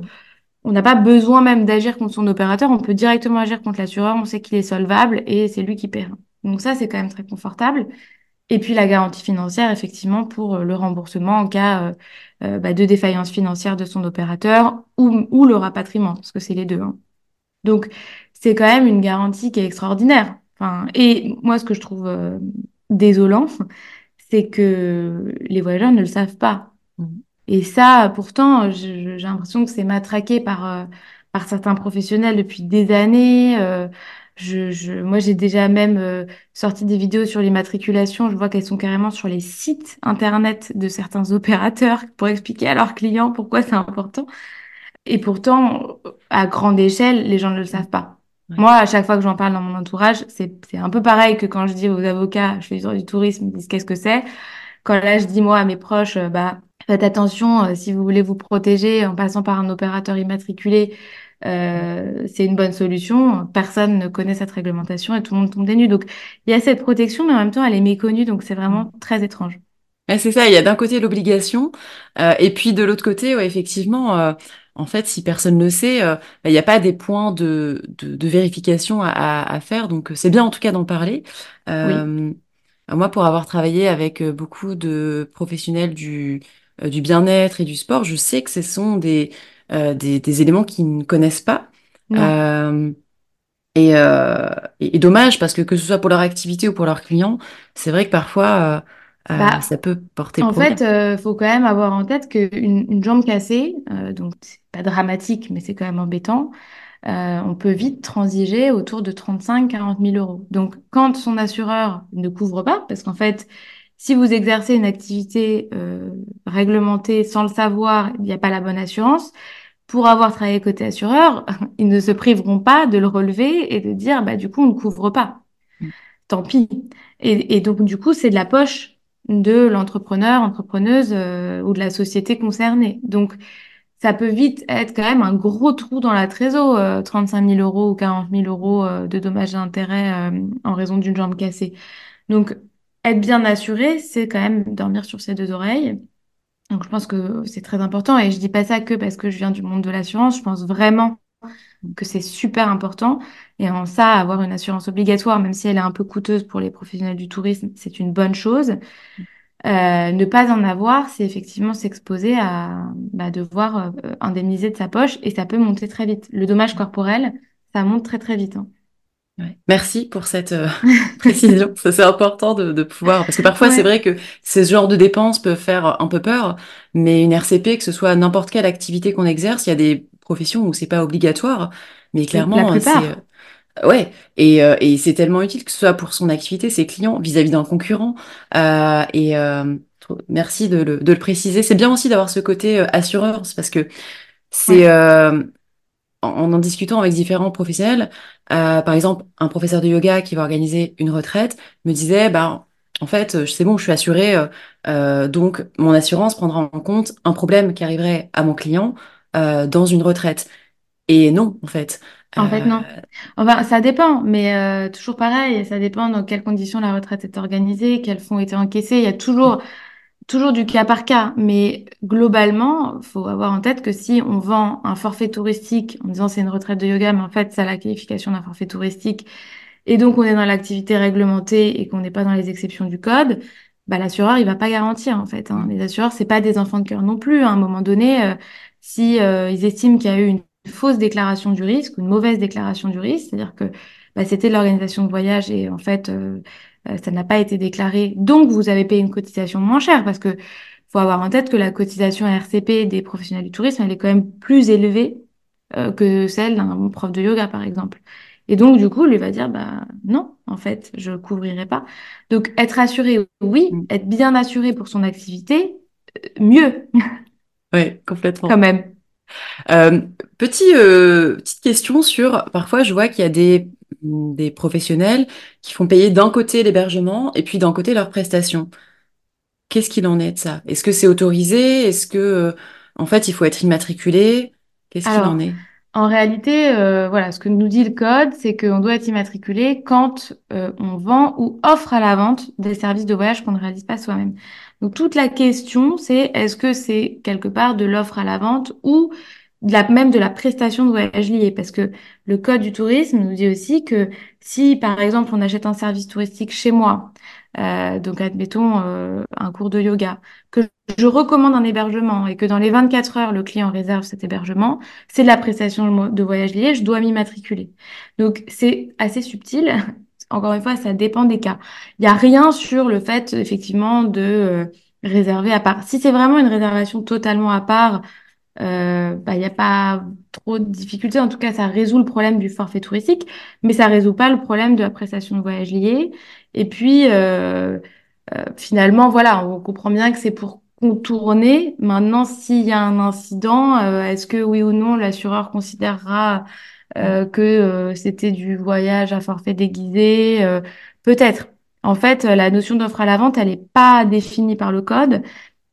on n'a pas besoin même d'agir contre son opérateur, on peut directement agir contre l'assureur, on sait qu'il est solvable et c'est lui qui paiera. Donc ça, c'est quand même très confortable. Et puis la garantie financière, effectivement, pour euh, le remboursement en cas euh, euh, bah, de défaillance financière de son opérateur ou, le rapatriement, parce que c'est les deux. hein. Donc c'est quand même une garantie qui est extraordinaire. Enfin, et moi, ce que je trouve désolant, c'est que les voyageurs ne le savent pas. Mm. Et ça, pourtant, j'ai l'impression que c'est matraqué par, euh, par certains professionnels depuis des années. Euh, je, je, moi, j'ai déjà même euh, sorti des vidéos sur les matriculations. Je vois qu'elles sont carrément sur les sites internet de certains opérateurs pour expliquer à leurs clients pourquoi c'est important. Et pourtant, à grande échelle, les gens ne le savent pas. Ouais. Moi, à chaque fois que j'en parle dans mon entourage, c'est, c'est un peu pareil que quand je dis aux avocats, je fais du tourisme, ils disent qu'est-ce que c'est? Quand là, je dis moi à mes proches, euh, bah, faites attention, euh, si vous voulez vous protéger en passant par un opérateur immatriculé, euh, c'est une bonne solution. Personne ne connaît cette réglementation et tout le monde tombe des nues. Donc, il y a cette protection, mais en même temps, elle est méconnue, donc c'est vraiment très étrange. Ouais, c'est ça, il y a d'un côté l'obligation, euh, et puis de l'autre côté, ouais, effectivement, euh, en fait, si personne ne le sait, euh, bah, il n'y a pas des points de, de, de vérification à, à, à faire, donc euh, c'est bien en tout cas d'en parler. Oui, Euh, moi, pour avoir travaillé avec beaucoup de professionnels du, du bien-être et du sport, je sais que ce sont des, euh, des, des éléments qu'ils ne connaissent pas. et, et, et dommage parce que que ce soit pour leur activité ou pour leurs clients, c'est vrai que parfois Bah, ça peut porter En fait, euh, faut quand même avoir en tête qu'une une jambe cassée, euh, donc c'est pas dramatique, mais c'est quand même embêtant, euh, on peut vite transiger autour de 35-40 000 euros. Donc, quand son assureur ne couvre pas, parce qu'en fait, si vous exercez une activité euh, réglementée sans le savoir, il n'y a pas la bonne assurance, pour avoir travaillé côté assureur, ils ne se priveront pas de le relever et de dire, bah, du coup, on ne couvre pas tant pis. Et, et donc, du coup, c'est de la poche de l'entrepreneur, entrepreneuse euh, ou de la société concernée. Donc, ça peut vite être quand même un gros trou dans la trésor, euh, 35 000 euros ou 40 000 euros euh, de dommages et intérêts euh, en raison d'une jambe cassée. Donc, être bien assuré, c'est quand même dormir sur ses deux oreilles. Donc, je pense que c'est très important. Et je dis pas ça que parce que je viens du monde de l'assurance. Je pense vraiment que c'est super important. Et en ça, avoir une assurance obligatoire, même si elle est un peu coûteuse pour les professionnels du tourisme, c'est une bonne chose. Euh, ne pas en avoir, c'est effectivement s'exposer à bah, devoir euh, indemniser de sa poche et ça peut monter très vite. Le dommage corporel, ça monte très très vite. hein. Ouais. Merci pour cette euh, précision. Ça, c'est important de, de pouvoir, parce que parfois Ouais. c'est vrai que ces genres de dépenses peuvent faire un peu peur, mais une RCP, que ce soit n'importe quelle activité qu'on exerce, il y a des professions où c'est pas obligatoire, mais La clairement c'est euh, ouais et, euh, et c'est tellement utile que ce soit pour son activité, ses clients vis-à-vis d'un concurrent. Euh, et euh, merci de le, de le préciser. C'est bien aussi d'avoir ce côté euh, assurance parce que c'est Ouais. euh, en en discutant avec différents professionnels, euh, par exemple, un professeur de yoga qui va organiser une retraite me disait, bah, en fait, c'est bon, je suis assurée, euh, euh, donc mon assurance prendra en compte un problème qui arriverait à mon client euh, dans une retraite. Et non, en fait. En fait, Euh, non. Enfin, ça dépend, mais euh, toujours pareil, ça dépend dans quelles conditions la retraite est organisée, quels fonds étaient encaissés. Il y a toujours toujours du cas par cas, mais globalement, faut avoir en tête que si on vend un forfait touristique en disant c'est une retraite de yoga, mais en fait, ça a la qualification d'un forfait touristique, et donc on est dans l'activité réglementée et qu'on n'est pas dans les exceptions du code, bah, l'assureur, il va pas garantir, en fait. hein. Les assureurs, c'est pas des enfants de cœur non plus. À un moment donné, euh, si euh, ils estiment qu'il y a eu une fausse déclaration du risque, ou une mauvaise déclaration du risque, c'est-à-dire que bah, c'était l'organisation de voyage et en fait, euh, euh, ça n'a pas été déclaré, donc vous avez payé une cotisation moins chère parce que faut avoir en tête que la cotisation RCP des professionnels du tourisme, elle est quand même plus élevée euh, que celle d'un prof de yoga, par exemple. Et donc, du coup, lui va dire, bah non, en fait, je couvrirai pas. Donc, être assuré, oui, être bien assuré pour son activité, euh, mieux, ouais, quand complètement. même. Euh, petit, euh, petite question sur, parfois je vois qu'il y a des, des professionnels qui font payer d'un côté l'hébergement et puis d'un côté leurs prestations. Qu'est-ce qu'il en est de ça? Est-ce que c'est autorisé? Est-ce que, euh, en fait, il faut être immatriculé? Qu'est-ce qu'il en est? en réalité, euh, voilà, ce que nous dit le code, c'est qu'on doit être immatriculé quand euh, on vend ou offre à la vente des services de voyage qu'on ne réalise pas soi-même. Donc, toute la question, c'est est-ce que c'est quelque part de l'offre à la vente ou même de la prestation de voyage liée? Parce que le code du tourisme nous dit aussi que si, par exemple, on achète un service touristique chez moi, euh, donc admettons euh, un cours de yoga, que je recommande un hébergement et que dans les 24 heures, le client réserve cet hébergement, c'est de la prestation de voyage liée, je dois m'immatriculer. Donc c'est assez subtil. Encore une fois, ça dépend des cas. Il n'y a rien sur le fait, effectivement, de euh, réserver à part. Si c'est vraiment une réservation totalement à part, euh, bah, il n'y a pas trop de difficultés. En tout cas, ça résout le problème du forfait touristique, mais ça résout pas le problème de la prestation de voyage liée. Et puis, euh, euh, finalement, voilà, on comprend bien que c'est pour contourner. Maintenant, s'il y a un incident, est-ce que oui ou non l'assureur considérera que euh, c'était du voyage à forfait déguisé? Euh, peut-être. En fait, la notion d'offre à la vente, elle n'est pas définie par le code.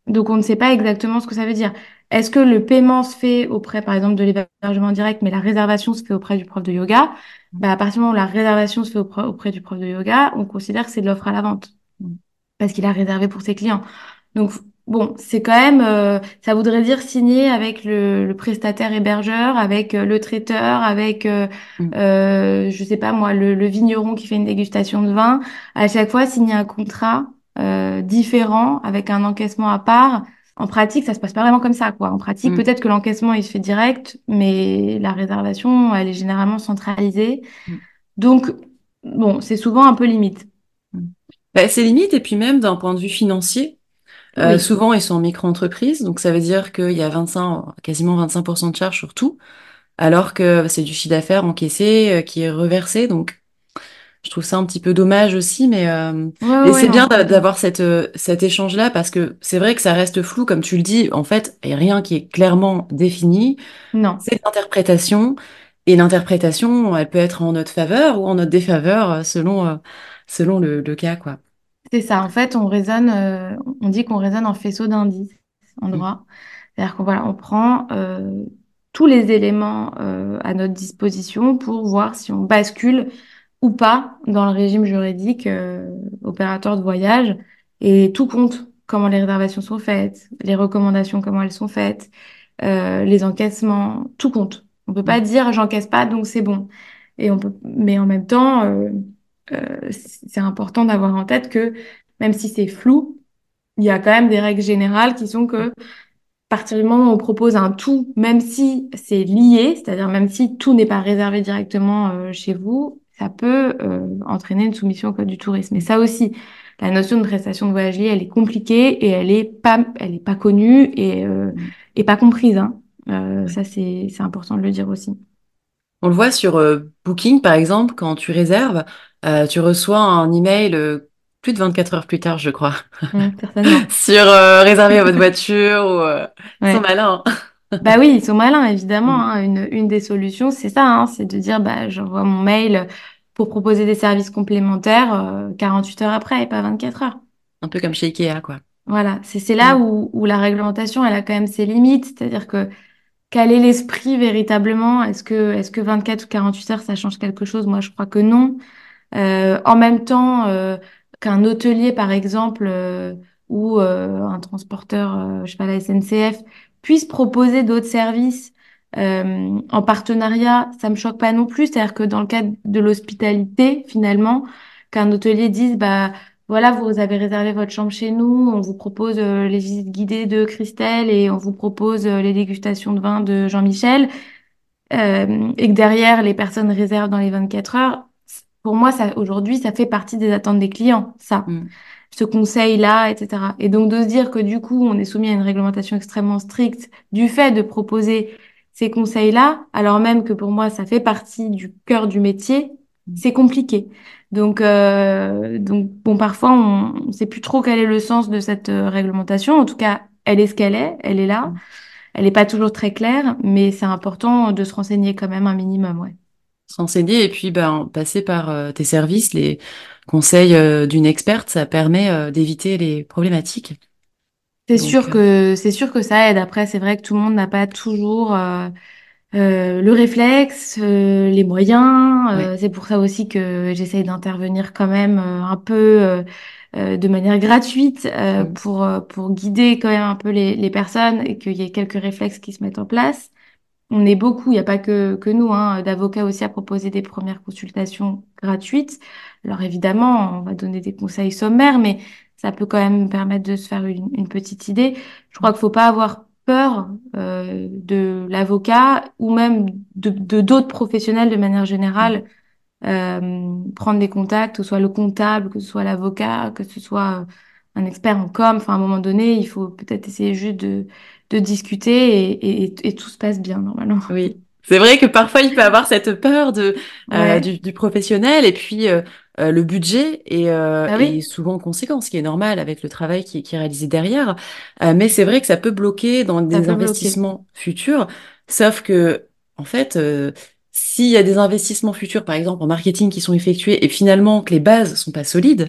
Donc, on ne sait pas exactement ce que ça veut dire. Est-ce que le paiement se fait auprès, par exemple, de l'hébergement direct, mais la réservation se fait auprès du prof de yoga? Bah, à partir du moment où la réservation se fait auprès, auprès du prof de yoga, on considère que c'est de l'offre à la vente parce qu'il a réservé pour ses clients. Donc, bon, c'est quand même, euh, ça voudrait dire signer avec le, le prestataire hébergeur, avec euh, le traiteur, avec, euh, Mm, euh, je sais pas moi, le, le vigneron qui fait une dégustation de vin. À chaque fois, signer un contrat euh, différent avec un encaissement à part. En pratique, ça se passe pas vraiment comme ça, quoi. En pratique, mm, peut-être que l'encaissement, il se fait direct, mais la réservation, elle est généralement centralisée. mm, Donc, bon, c'est souvent un peu limite. mm. Bah, c'est limite, et puis même d'un point de vue financier, euh, Oui. souvent ils sont en micro-entreprise, donc ça veut dire qu'il y a 25, quasiment 25% de charges sur tout, alors que c'est du chiffre d'affaires encaissé euh, qui est reversé, donc Je trouve ça un petit peu dommage aussi, mais, euh, Ouais, ouais, mais ouais, c'est bien d'avoir cette, euh, cet échange-là parce que c'est vrai que ça reste flou, comme tu le dis. En fait, il n'y a rien qui est clairement défini. Non. C'est l'interprétation. Et l'interprétation, elle peut être en notre faveur ou en notre défaveur selon, selon le, le cas, quoi. C'est ça. En fait, on raisonne, euh, on dit qu'on raisonne en faisceau d'indices en Mm, droit. C'est-à-dire qu'on voilà, on prend euh, tous les éléments euh, à notre disposition pour voir si on bascule ou pas dans le régime juridique euh, opérateur de voyage. Et tout compte, comment les réservations sont faites, les recommandations, comment elles sont faites, euh, les encaissements, tout compte. On peut pas dire j'encaisse pas, donc c'est bon. Et on peut, mais en même temps, euh, c'est important d'avoir en tête que même si c'est flou, il y a quand même des règles générales qui sont que à partir du moment où on propose un tout, même si c'est lié, c'est-à-dire même si tout n'est pas réservé directement euh, chez vous, ça peut euh, entraîner une soumission au code du tourisme. Et ça aussi, la notion de prestation de voyage lié, elle est compliquée et elle est pas, elle est pas connue et, euh, et pas comprise. Hein. Euh, ça, c'est, c'est important de le dire aussi. On le voit sur euh, Booking, par exemple, quand tu réserves, euh, tu reçois un email euh, plus de 24 heures plus tard, je crois, certainement. sur réserver votre voiture ou euh, ils sont Ouais. malins. Bah oui, ils sont malins, évidemment. Mm. hein. Une, une des solutions, c'est ça, hein, c'est de dire, bah, j'envoie mon mail pour proposer des services complémentaires euh, 48 heures après et pas 24 heures. Un peu comme chez Ikea, quoi. Voilà, c'est c'est là Mm. où, où la réglementation, elle a quand même ses limites. C'est-à-dire que quel est l'esprit véritablement? Est-ce que, est-ce que 24 ou 48 heures, ça change quelque chose? Moi, je crois que non. Euh, en même temps euh, qu'un hôtelier, par exemple, euh, ou euh, un transporteur, euh, je sais pas, la SNCF, puisse proposer d'autres services euh, en partenariat, ça me choque pas non plus. C'est-à-dire que dans le cadre de l'hospitalité, finalement, qu'un hôtelier dise, bah voilà, vous avez réservé votre chambre chez nous, on vous propose euh, les visites guidées de Christelle et on vous propose euh, les dégustations de vin de Jean-Michel euh, et que derrière, les personnes réservent dans les 24 heures, pour moi, ça, aujourd'hui, ça fait partie des attentes des clients, ça, Mm. ce conseil-là, etc. Et donc, de se dire que du coup, on est soumis à une réglementation extrêmement stricte du fait de proposer ces conseils-là, alors même que pour moi, ça fait partie du cœur du métier, c'est compliqué. Donc, euh, donc bon, parfois, on ne sait plus trop quel est le sens de cette euh, réglementation. En tout cas, elle est ce qu'elle est, elle est là. Mm. Elle n'est pas toujours très claire, mais c'est important de se renseigner quand même un minimum, ouais. S'enseigner et puis ben, passer par euh, tes services, les conseils euh, d'une experte, ça permet d'éviter les problématiques. C'est sûr que c'est sûr que ça aide. Après, c'est vrai que tout le monde n'a pas toujours euh, le réflexe, euh, les moyens. Euh, c'est pour ça aussi que j'essaye d'intervenir quand même euh, un peu de manière gratuite euh, Mm. pour pour guider quand même un peu les les personnes et qu'il y ait quelques réflexes qui se mettent en place. On est beaucoup, il n'y a pas que, que nous, hein, d'avocats aussi à proposer des premières consultations gratuites. Alors évidemment, on va donner des conseils sommaires, mais ça peut quand même permettre de se faire une, une petite idée. Je crois qu'il faut pas avoir peur euh, de l'avocat ou même de d'autres professionnels de manière générale euh, prendre des contacts, que ce soit le comptable, que ce soit l'avocat, que ce soit euh, un expert en com. Enfin, à un moment donné, il faut peut-être essayer juste de, de discuter et, et, et tout se passe bien normalement. Oui, c'est vrai que parfois il peut avoir cette peur de euh, du, du professionnel et puis euh, euh, le budget est, euh, bah est souvent conséquent, ce qui est normal avec le travail qui, qui est réalisé derrière. Euh, mais c'est vrai que ça peut bloquer dans ça des bloquer. investissements futurs. Sauf que en fait, euh, s'il y a des investissements futurs, par exemple en marketing, qui sont effectués et finalement que les bases sont pas solides,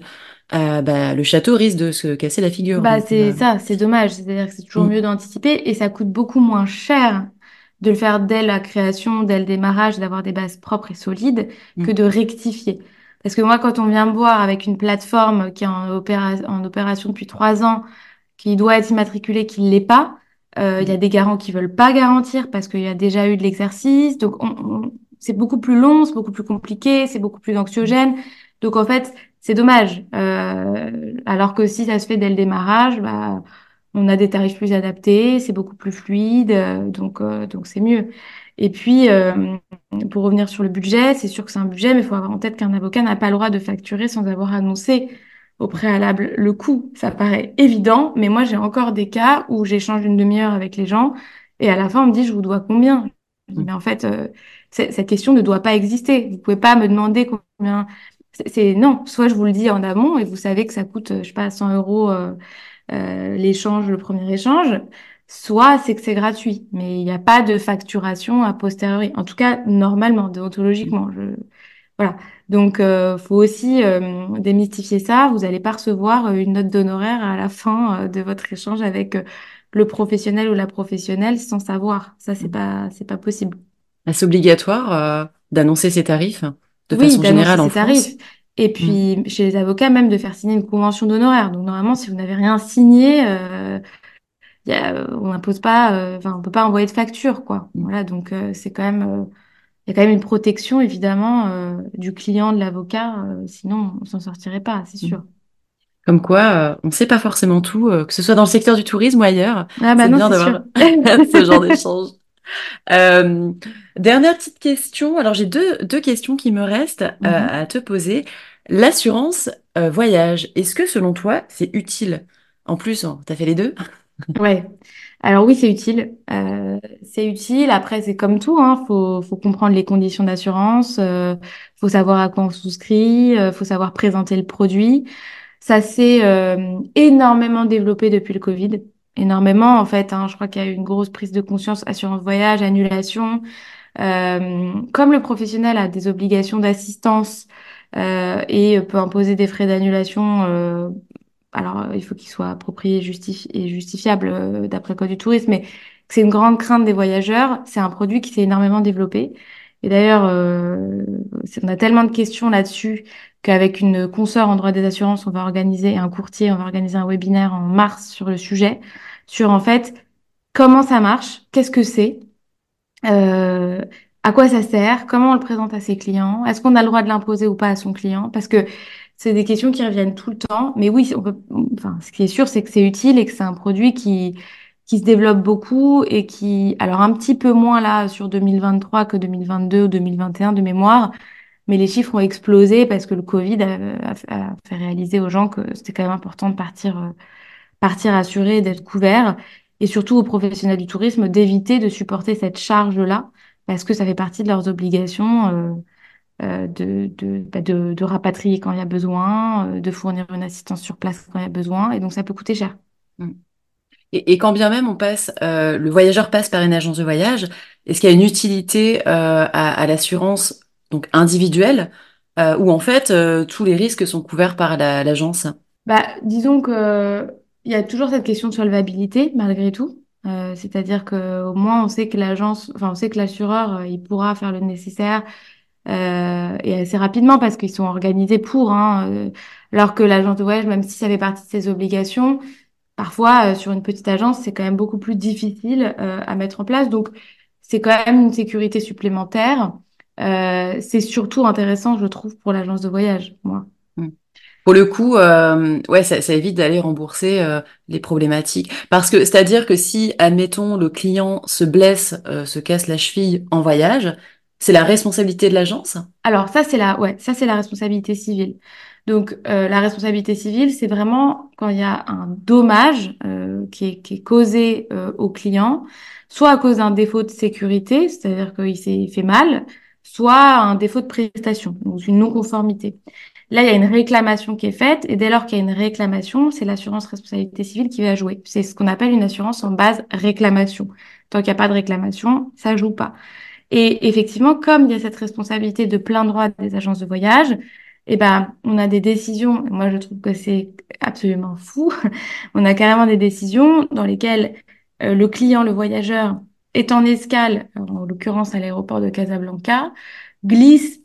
euh, bah, le château risque de se casser la figure. Bah, c'est euh, ça, c'est dommage. C'est-à-dire que c'est toujours mm, mieux d'anticiper et ça coûte beaucoup moins cher de le faire dès la création, dès le démarrage, d'avoir des bases propres et solides que mm, de rectifier. Parce que moi, quand on vient me voir avec une plateforme qui est en, opéra- en opération depuis trois ans, qui doit être immatriculé, qui ne l'est pas. Euh, Il y a mm, des garants qui veulent pas garantir parce qu'il y a déjà eu de l'exercice. Donc, on, on- c'est beaucoup plus long, c'est beaucoup plus compliqué, c'est beaucoup plus anxiogène. Donc, en fait, c'est dommage. Euh, alors que si ça se fait dès le démarrage, bah, on a des tarifs plus adaptés, c'est beaucoup plus fluide, euh, donc euh, donc c'est mieux. Et puis, euh, pour revenir sur le budget, c'est sûr que c'est un budget, mais il faut avoir en tête qu'un avocat n'a pas le droit de facturer sans avoir annoncé au préalable le coût. Ça paraît évident, mais moi j'ai encore des cas où j'échange une demi-heure avec les gens et à la fin on me dit je vous dois combien? Mais en fait cette question ne doit pas exister. Vous pouvez pas me demander combien. C'est non, soit je vous le dis en amont et vous savez que ça coûte je sais pas 100 euros euh, l'échange, le premier échange. Soit c'est que c'est gratuit, mais il n'y a pas de facturation a posteriori. En tout cas, normalement, déontologiquement, je, voilà. Donc, euh, faut aussi euh, démystifier ça. Vous n'allez pas recevoir euh, une note d'honoraire à la fin euh, de votre échange avec le professionnel ou la professionnelle sans savoir. Ça, c'est pas, c'est pas possible. C'est obligatoire euh, d'annoncer ses tarifs de Oui, façon générale en ses tarifs. Et Mm. puis, chez les avocats, même de faire signer une convention d'honoraires. Donc, normalement, si vous n'avez rien signé, euh, y a- euh, on n'impose pas, euh, enfin, on peut pas envoyer de facture, quoi. Mm. Voilà, donc euh, c'est quand même, euh, il y a quand même une protection, évidemment, du client, de l'avocat. sinon, on s'en sortirait pas, c'est Mm. sûr. Comme quoi, on ne sait pas forcément tout, que ce soit dans le secteur du tourisme ou ailleurs. Ah bah C'est bien d'avoir ce genre d'échange. Euh, dernière petite question. Alors, j'ai deux, deux questions qui me restent euh, Mhm. à te poser. L'assurance euh, voyage, est-ce que selon toi, c'est utile? En plus, tu as fait les deux? Ouais. Alors oui, c'est utile. Euh, c'est utile. Après, c'est comme tout, hein. Faut, faut comprendre les conditions d'assurance. Euh, faut savoir à quoi on souscrit. Euh, faut savoir présenter le produit. Ça s'est euh, énormément développé depuis le Covid. Énormément, en fait. Hein. Je crois qu'il y a eu une grosse prise de conscience, assurance voyage, annulation. Euh, comme le professionnel a des obligations d'assistance euh, et peut imposer des frais d'annulation, euh, alors il faut qu'il soit approprié justifi et justifiable euh, d'après le Code du tourisme, mais c'est une grande crainte des voyageurs. C'est un produit qui s'est énormément développé. Et d'ailleurs, euh, on a tellement de questions là-dessus qu'avec une consoeur en droit des assurances, on va organiser un courtier, on va organiser un webinaire en mars sur le sujet, sur en fait comment ça marche, qu'est-ce que c'est euh, à quoi ça sert? Comment on le présente à ses clients? Est-ce qu'on a le droit de l'imposer ou pas à son client? Parce que c'est des questions qui reviennent tout le temps. Mais oui, on peut, enfin, ce qui est sûr, c'est que c'est utile et que c'est un produit qui, qui se développe beaucoup et qui, alors un petit peu moins là sur 2023 que 2022 ou 2021 de mémoire, mais les chiffres ont explosé parce que le Covid a, fait réaliser aux gens que c'était quand même important de partir euh, partir assuré, d'être couvert, et surtout aux professionnels du tourisme d'éviter de supporter cette charge-là, parce que ça fait partie de leurs obligations euh, euh, de, de, bah, de, de rapatrier quand il y a besoin, euh, de fournir une assistance sur place quand il y a besoin, et donc ça peut coûter cher. Mm. Et, et quand bien même on passe, euh, le voyageur passe par une agence de voyage, est-ce qu'il y a une utilité euh, à, à l'assurance donc individuelle euh, où en fait euh, tous les risques sont couverts par la- l'agence? Bah, disons que il y a toujours cette question de solvabilité malgré tout. Euh, c'est-à-dire que au moins on sait que l'agence, enfin on sait que l'assureur, euh, il pourra faire le nécessaire euh, et assez rapidement parce qu'ils sont organisés pour. Hein, euh, alors que l'agence de voyage, même si ça fait partie de ses obligations, parfois euh, sur une petite agence, c'est quand même beaucoup plus difficile euh, à mettre en place. Donc c'est quand même une sécurité supplémentaire. Euh, c'est surtout intéressant, je trouve, pour l'agence de voyage, moi. Mm. Pour le coup, euh, ouais, ça, ça évite d'aller rembourser euh, les problématiques. Parce que, c'est-à-dire que si, admettons, le client se blesse, euh, se casse la cheville en voyage, c'est la responsabilité de l'agence? Alors ça c'est la ouais ça c'est la responsabilité civile. Donc euh, la responsabilité civile c'est vraiment quand il y a un dommage euh, qui est, causé euh, au client, soit à cause d'un défaut de sécurité, c'est-à-dire qu'il s'est fait mal, soit un défaut de prestation, donc une non-conformité. Là il y a une réclamation qui est faite et dès lors qu'il y a une réclamation, c'est l'assurance responsabilité civile qui va jouer. C'est ce qu'on appelle une assurance en base réclamation. Tant qu'il n'y a pas de réclamation, ça joue pas. Et effectivement, comme il y a cette responsabilité de plein droit des agences de voyage, eh ben, on a des décisions, moi je trouve que c'est absolument fou, on a carrément des décisions dans lesquelles euh, le client, le voyageur, est en escale, en l'occurrence à l'aéroport de Casablanca, glisse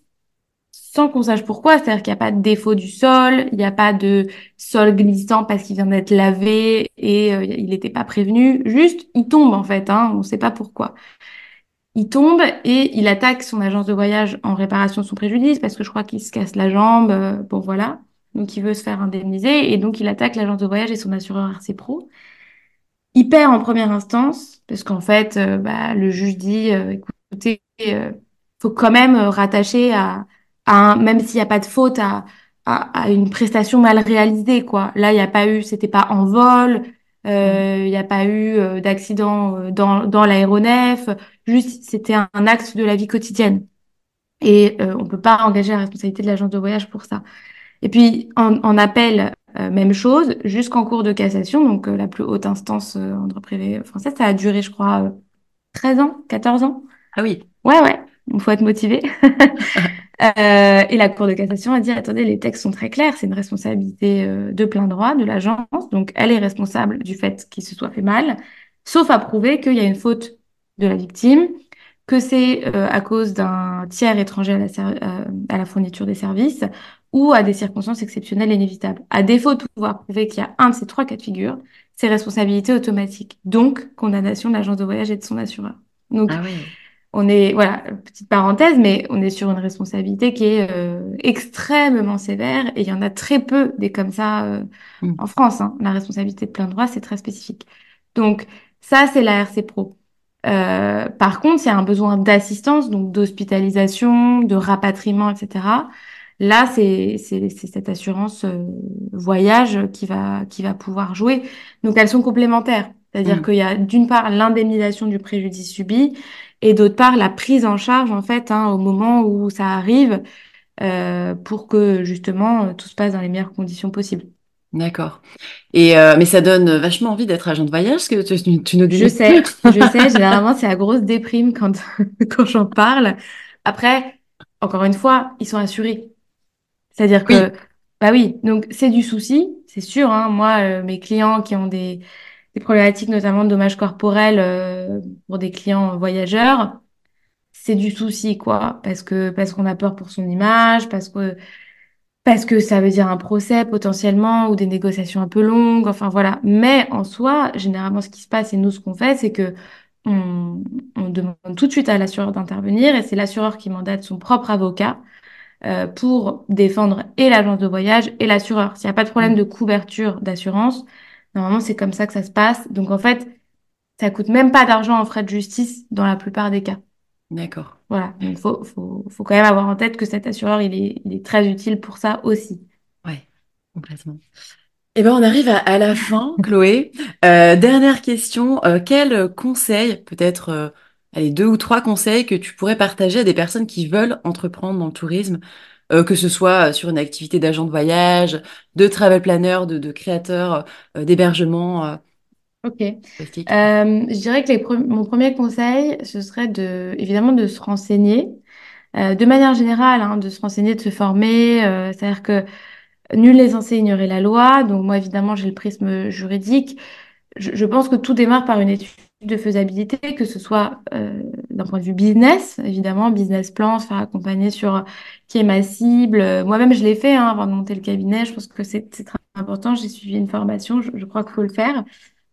sans qu'on sache pourquoi, c'est-à-dire qu'il n'y a pas de défaut du sol, il n'y a pas de sol glissant parce qu'il vient d'être lavé et euh, il n'était pas prévenu, juste il tombe en fait, hein, on ne sait pas pourquoi. Il tombe et il attaque son agence de voyage en réparation de son préjudice parce que je crois qu'il se casse la jambe. euh, bon, voilà. Donc, il veut se faire indemniser et donc il attaque l'agence de voyage et son assureur RC Pro. Il perd en première instance parce qu'en fait, euh, bah, le juge dit, euh, écoutez, faut quand même rattacher à, à un, même s'il n'y a pas de faute, à, à, à une prestation mal réalisée, quoi. Là, il n'y a pas eu, c'était pas en vol, Mm. euh, il n'y a pas eu euh, d'accident euh, dans, dans l'aéronef, juste c'était un, acte de la vie quotidienne. Et euh, on peut pas engager la responsabilité de l'agence de voyage pour ça. Et puis, en, en appel, euh, même chose, jusqu'en cours de cassation, donc euh, la plus haute instance euh, en droit privé français, ça a duré, je crois, euh, 13 ans, 14 ans. Ah oui. Ouais, ouais, il faut être motivé. Euh, et la Cour de cassation a dit, attendez, les textes sont très clairs, c'est une responsabilité euh, de plein droit de l'agence, donc elle est responsable du fait qu'il se soit fait mal, sauf à prouver qu'il y a une faute de la victime, que c'est euh, à cause d'un tiers étranger à la, fourniture des services ou à des circonstances exceptionnelles inévitables. À défaut de pouvoir prouver qu'il y a un de ces trois cas de figure, c'est responsabilité automatique. Donc, condamnation de l'agence de voyage et de son assureur. Donc, ah oui. On est, voilà, petite parenthèse, mais on est sur une responsabilité qui est euh, extrêmement sévère et il y en a très peu des comme ça mm. en France. Hein. La responsabilité de plein droit, c'est très spécifique. Donc, ça, c'est la RC Pro. Euh, par contre, il y a un besoin d'assistance, donc d'hospitalisation, de rapatriement, etc. Là, c'est cette assurance euh, voyage qui va, qui va pouvoir jouer. Donc, elles sont complémentaires. C'est-à-dire mm. qu'il y a d'une part l'indemnisation du préjudice subi et d'autre part la prise en charge, en fait, hein, au moment où ça arrive, euh, pour que justement tout se passe dans les meilleures conditions possibles. D'accord. Et euh, mais ça donne vachement envie d'être agent de voyage, que tu, tu nous dis. Je sais, je sais. Généralement, c'est la grosse déprime quand quand j'en parle. Après, encore une fois, ils sont assurés. C'est-à-dire que, bah oui, donc c'est du souci, c'est sûr. Hein, moi, euh, mes clients qui ont des, des problématiques, notamment de dommages corporels euh, pour des clients voyageurs, c'est du souci, quoi, parce que parce qu'on a peur pour son image, parce que parce que ça veut dire un procès potentiellement ou des négociations un peu longues, enfin voilà. Mais en soi, généralement, ce qui se passe et nous, ce qu'on fait, c'est que on, on, demande tout de suite à l'assureur d'intervenir et c'est l'assureur qui mandate son propre avocat euh, pour défendre et l'agence de voyage et l'assureur. S'il n'y a pas de problème de couverture d'assurance, normalement, c'est comme ça que ça se passe. Donc en fait, ça coûte même pas d'argent en frais de justice dans la plupart des cas. D'accord. Voilà, il faut, faut, faut, quand même avoir en tête que cet assureur, il est, il est très utile pour ça aussi. Oui, complètement. Eh ben, on arrive à, la fin, Chloé. Euh, dernière question, euh, quel conseil, peut-être euh, allez, deux ou trois conseils que tu pourrais partager à des personnes qui veulent entreprendre dans le tourisme, euh, que ce soit sur une activité d'agent de voyage, de travel planner, de, de créateur d'hébergement Ok. Euh, je dirais que les mon premier conseil, ce serait de, évidemment de se renseigner, euh, de manière générale, hein, de se renseigner, de se former. Euh, C'est-à-dire que nul les enseignerait la loi. Donc moi, évidemment, j'ai le prisme juridique. Je, je, pense que tout démarre par une étude de faisabilité, que ce soit euh, d'un point de vue business, évidemment, business plan, se faire accompagner sur qui est ma cible. Moi-même, je l'ai fait hein, avant de monter le cabinet. Je pense que c'est très important. J'ai suivi une formation. Je, je crois qu'il faut le faire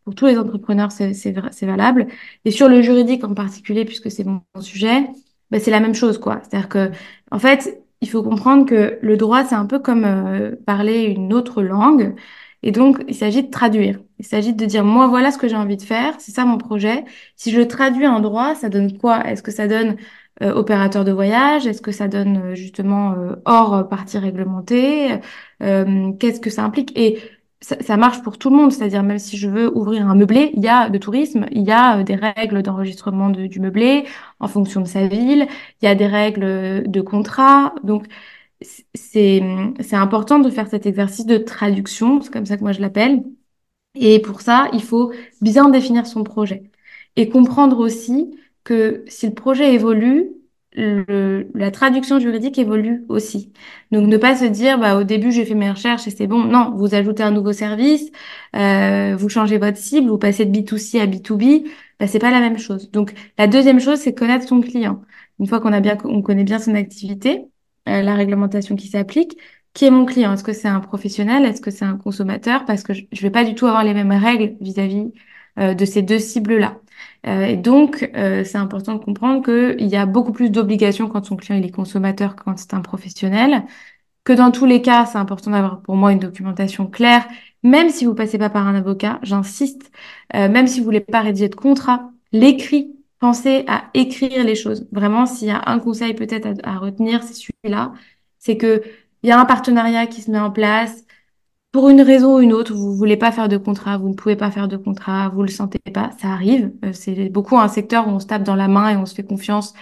pour tous les entrepreneurs, c'est valable. Et sur le juridique en particulier, puisque c'est mon, sujet, bah, c'est la même chose, quoi. C'est-à-dire que, en fait, il faut comprendre que le droit, c'est un peu comme euh, parler une autre langue. Et donc, il s'agit de traduire. Il s'agit de dire, moi, voilà ce que j'ai envie de faire. C'est ça mon projet. Si je traduis en droit, ça donne quoi? Est-ce que ça donne euh, opérateur de voyage? Est-ce que ça donne euh, justement hors partie réglementée? Qu'est-ce que ça implique? Et ça, marche pour tout le monde, c'est-à-dire même si je veux ouvrir un meublé, il y a de tourisme, il y a euh, des règles d'enregistrement du meublé en fonction de sa ville, il y a des règles de contrat, donc c'est important de faire cet exercice de traduction, c'est comme ça que moi je l'appelle. Et pour ça, il faut bien définir son projet et comprendre aussi que si le projet évolue, le, la traduction juridique évolue aussi. Donc ne pas se dire bah au début j'ai fait mes recherches et c'est bon. Non, vous ajoutez un nouveau service, euh, vous changez votre cible, vous passez de B2C à B2B, bah c'est pas la même chose. Donc la deuxième chose c'est connaître son client. Une fois qu'on a bien on connaît bien son activité, euh, la réglementation qui s'applique, qui est mon client? Est-ce que c'est un professionnel? Est-ce que c'est un consommateur? Parce que je, je vais pas du tout avoir les mêmes règles vis-à-vis euh, de ces deux cibles là. Euh, donc, euh, c'est important de comprendre qu'il y a beaucoup plus d'obligations quand son client il est consommateur que quand c'est un professionnel. Que dans tous les cas, c'est important d'avoir pour moi une documentation claire, même si vous passez pas par un avocat, j'insiste, euh, même si vous voulez pas rédiger de contrat, l'écrit, pensez à écrire les choses. Vraiment, s'il y a un conseil peut-être à retenir, c'est celui-là, c'est que il y a un partenariat qui se met en place, pour une raison ou une autre, vous voulez pas faire de contrat, vous ne pouvez pas faire de contrat, vous le sentez pas, ça arrive. Euh, c'est beaucoup un secteur où on se tape dans la main et on se fait confiance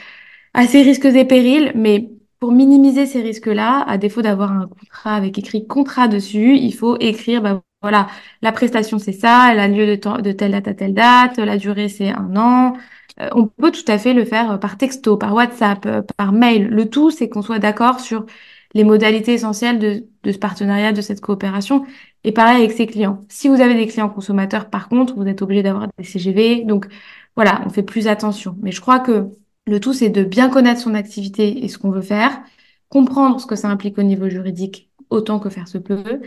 à ces risques et périls, mais pour minimiser ces risques-là, à défaut d'avoir un contrat avec écrit contrat dessus, il faut écrire, bah, voilà, la prestation c'est ça, elle a lieu de, telle date à telle date, la durée c'est un an, Euh, on peut tout à fait le faire par texto, par WhatsApp, par mail. Le tout, c'est qu'on soit d'accord sur les modalités essentielles de, de, ce partenariat, de cette coopération. Et pareil avec ses clients. Si vous avez des clients consommateurs, par contre, vous êtes obligé d'avoir des CGV. Donc voilà, on fait plus attention. Mais je crois que le tout, c'est de bien connaître son activité et ce qu'on veut faire, comprendre ce que ça implique au niveau juridique autant que faire se peut,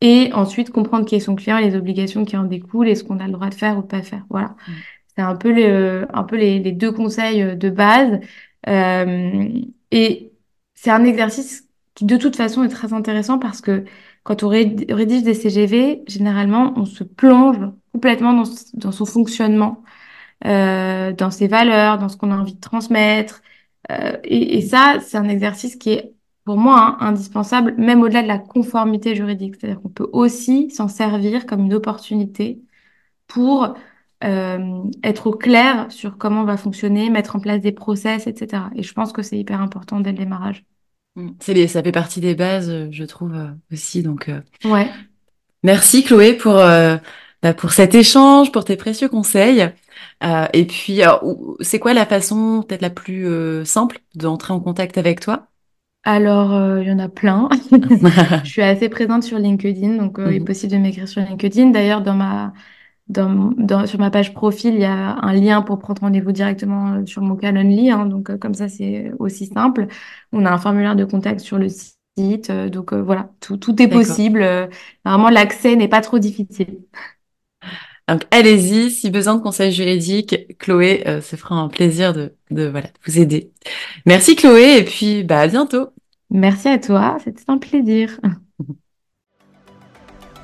et ensuite comprendre qui est son client, les obligations qui en découlent et ce qu'on a le droit de faire ou de pas faire. Voilà. Mm. C'est un peu, les, un peu les, les, deux conseils de base. Euh, et c'est un exercice de toute façon, est très intéressant parce que quand on rédige des CGV, généralement, on se plonge complètement dans, son fonctionnement, euh, dans ses valeurs, dans ce qu'on a envie de transmettre. Euh, et, et, ça, c'est un exercice qui est pour moi, hein, indispensable, même au-delà de la conformité juridique. C'est-à-dire qu'on peut aussi s'en servir comme une opportunité pour euh, être au clair sur comment on va fonctionner, mettre en place des process, etc. Et je pense que c'est hyper important dès le démarrage. Mmh. Les, ça fait partie des bases, euh, je trouve euh, aussi. Donc, euh... ouais. Merci Chloé pour euh, bah, pour cet échange, pour tes précieux conseils. Euh, et puis, c'est quoi la façon peut-être la plus simple d'entrer en contact avec toi? Alors, euh, il y en a plein. je suis assez présente sur LinkedIn, donc euh, il est mhm. possible de m'écrire sur LinkedIn. D'ailleurs, dans ma, dans, dans, sur ma page profil, il y a un lien pour prendre rendez-vous directement euh, sur mon Calendly. Hein, donc, comme ça, c'est aussi simple. On a un formulaire de contact sur le site. donc, voilà, tout, tout est possible. Vraiment, l'accès n'est pas trop difficile. Donc, allez-y, si besoin de conseils juridiques, Chloé euh, se fera un plaisir de, de voilà, vous aider. Merci Chloé, et puis bah, à bientôt. Merci à toi, c'était un plaisir.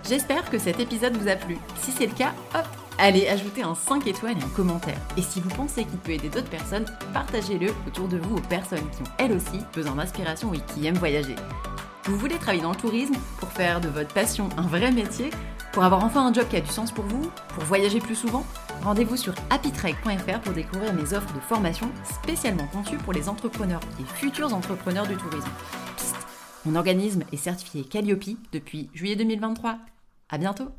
J'espère que cet épisode vous a plu. Si c'est le cas, hop, allez ajouter un 5 étoiles et un commentaire. Et si vous pensez qu'il peut aider d'autres personnes, partagez-le autour de vous aux personnes qui ont elles aussi besoin d'inspiration et qui aiment voyager. Vous voulez travailler dans le tourisme pour faire de votre passion un vrai métier pour avoir enfin un job qui a du sens pour vous, pour voyager plus souvent, rendez-vous sur happytrek.fr pour découvrir mes offres de formation spécialement conçues pour les entrepreneurs et futurs entrepreneurs du tourisme. mon organisme est certifié Calliope depuis juillet 2023. À bientôt!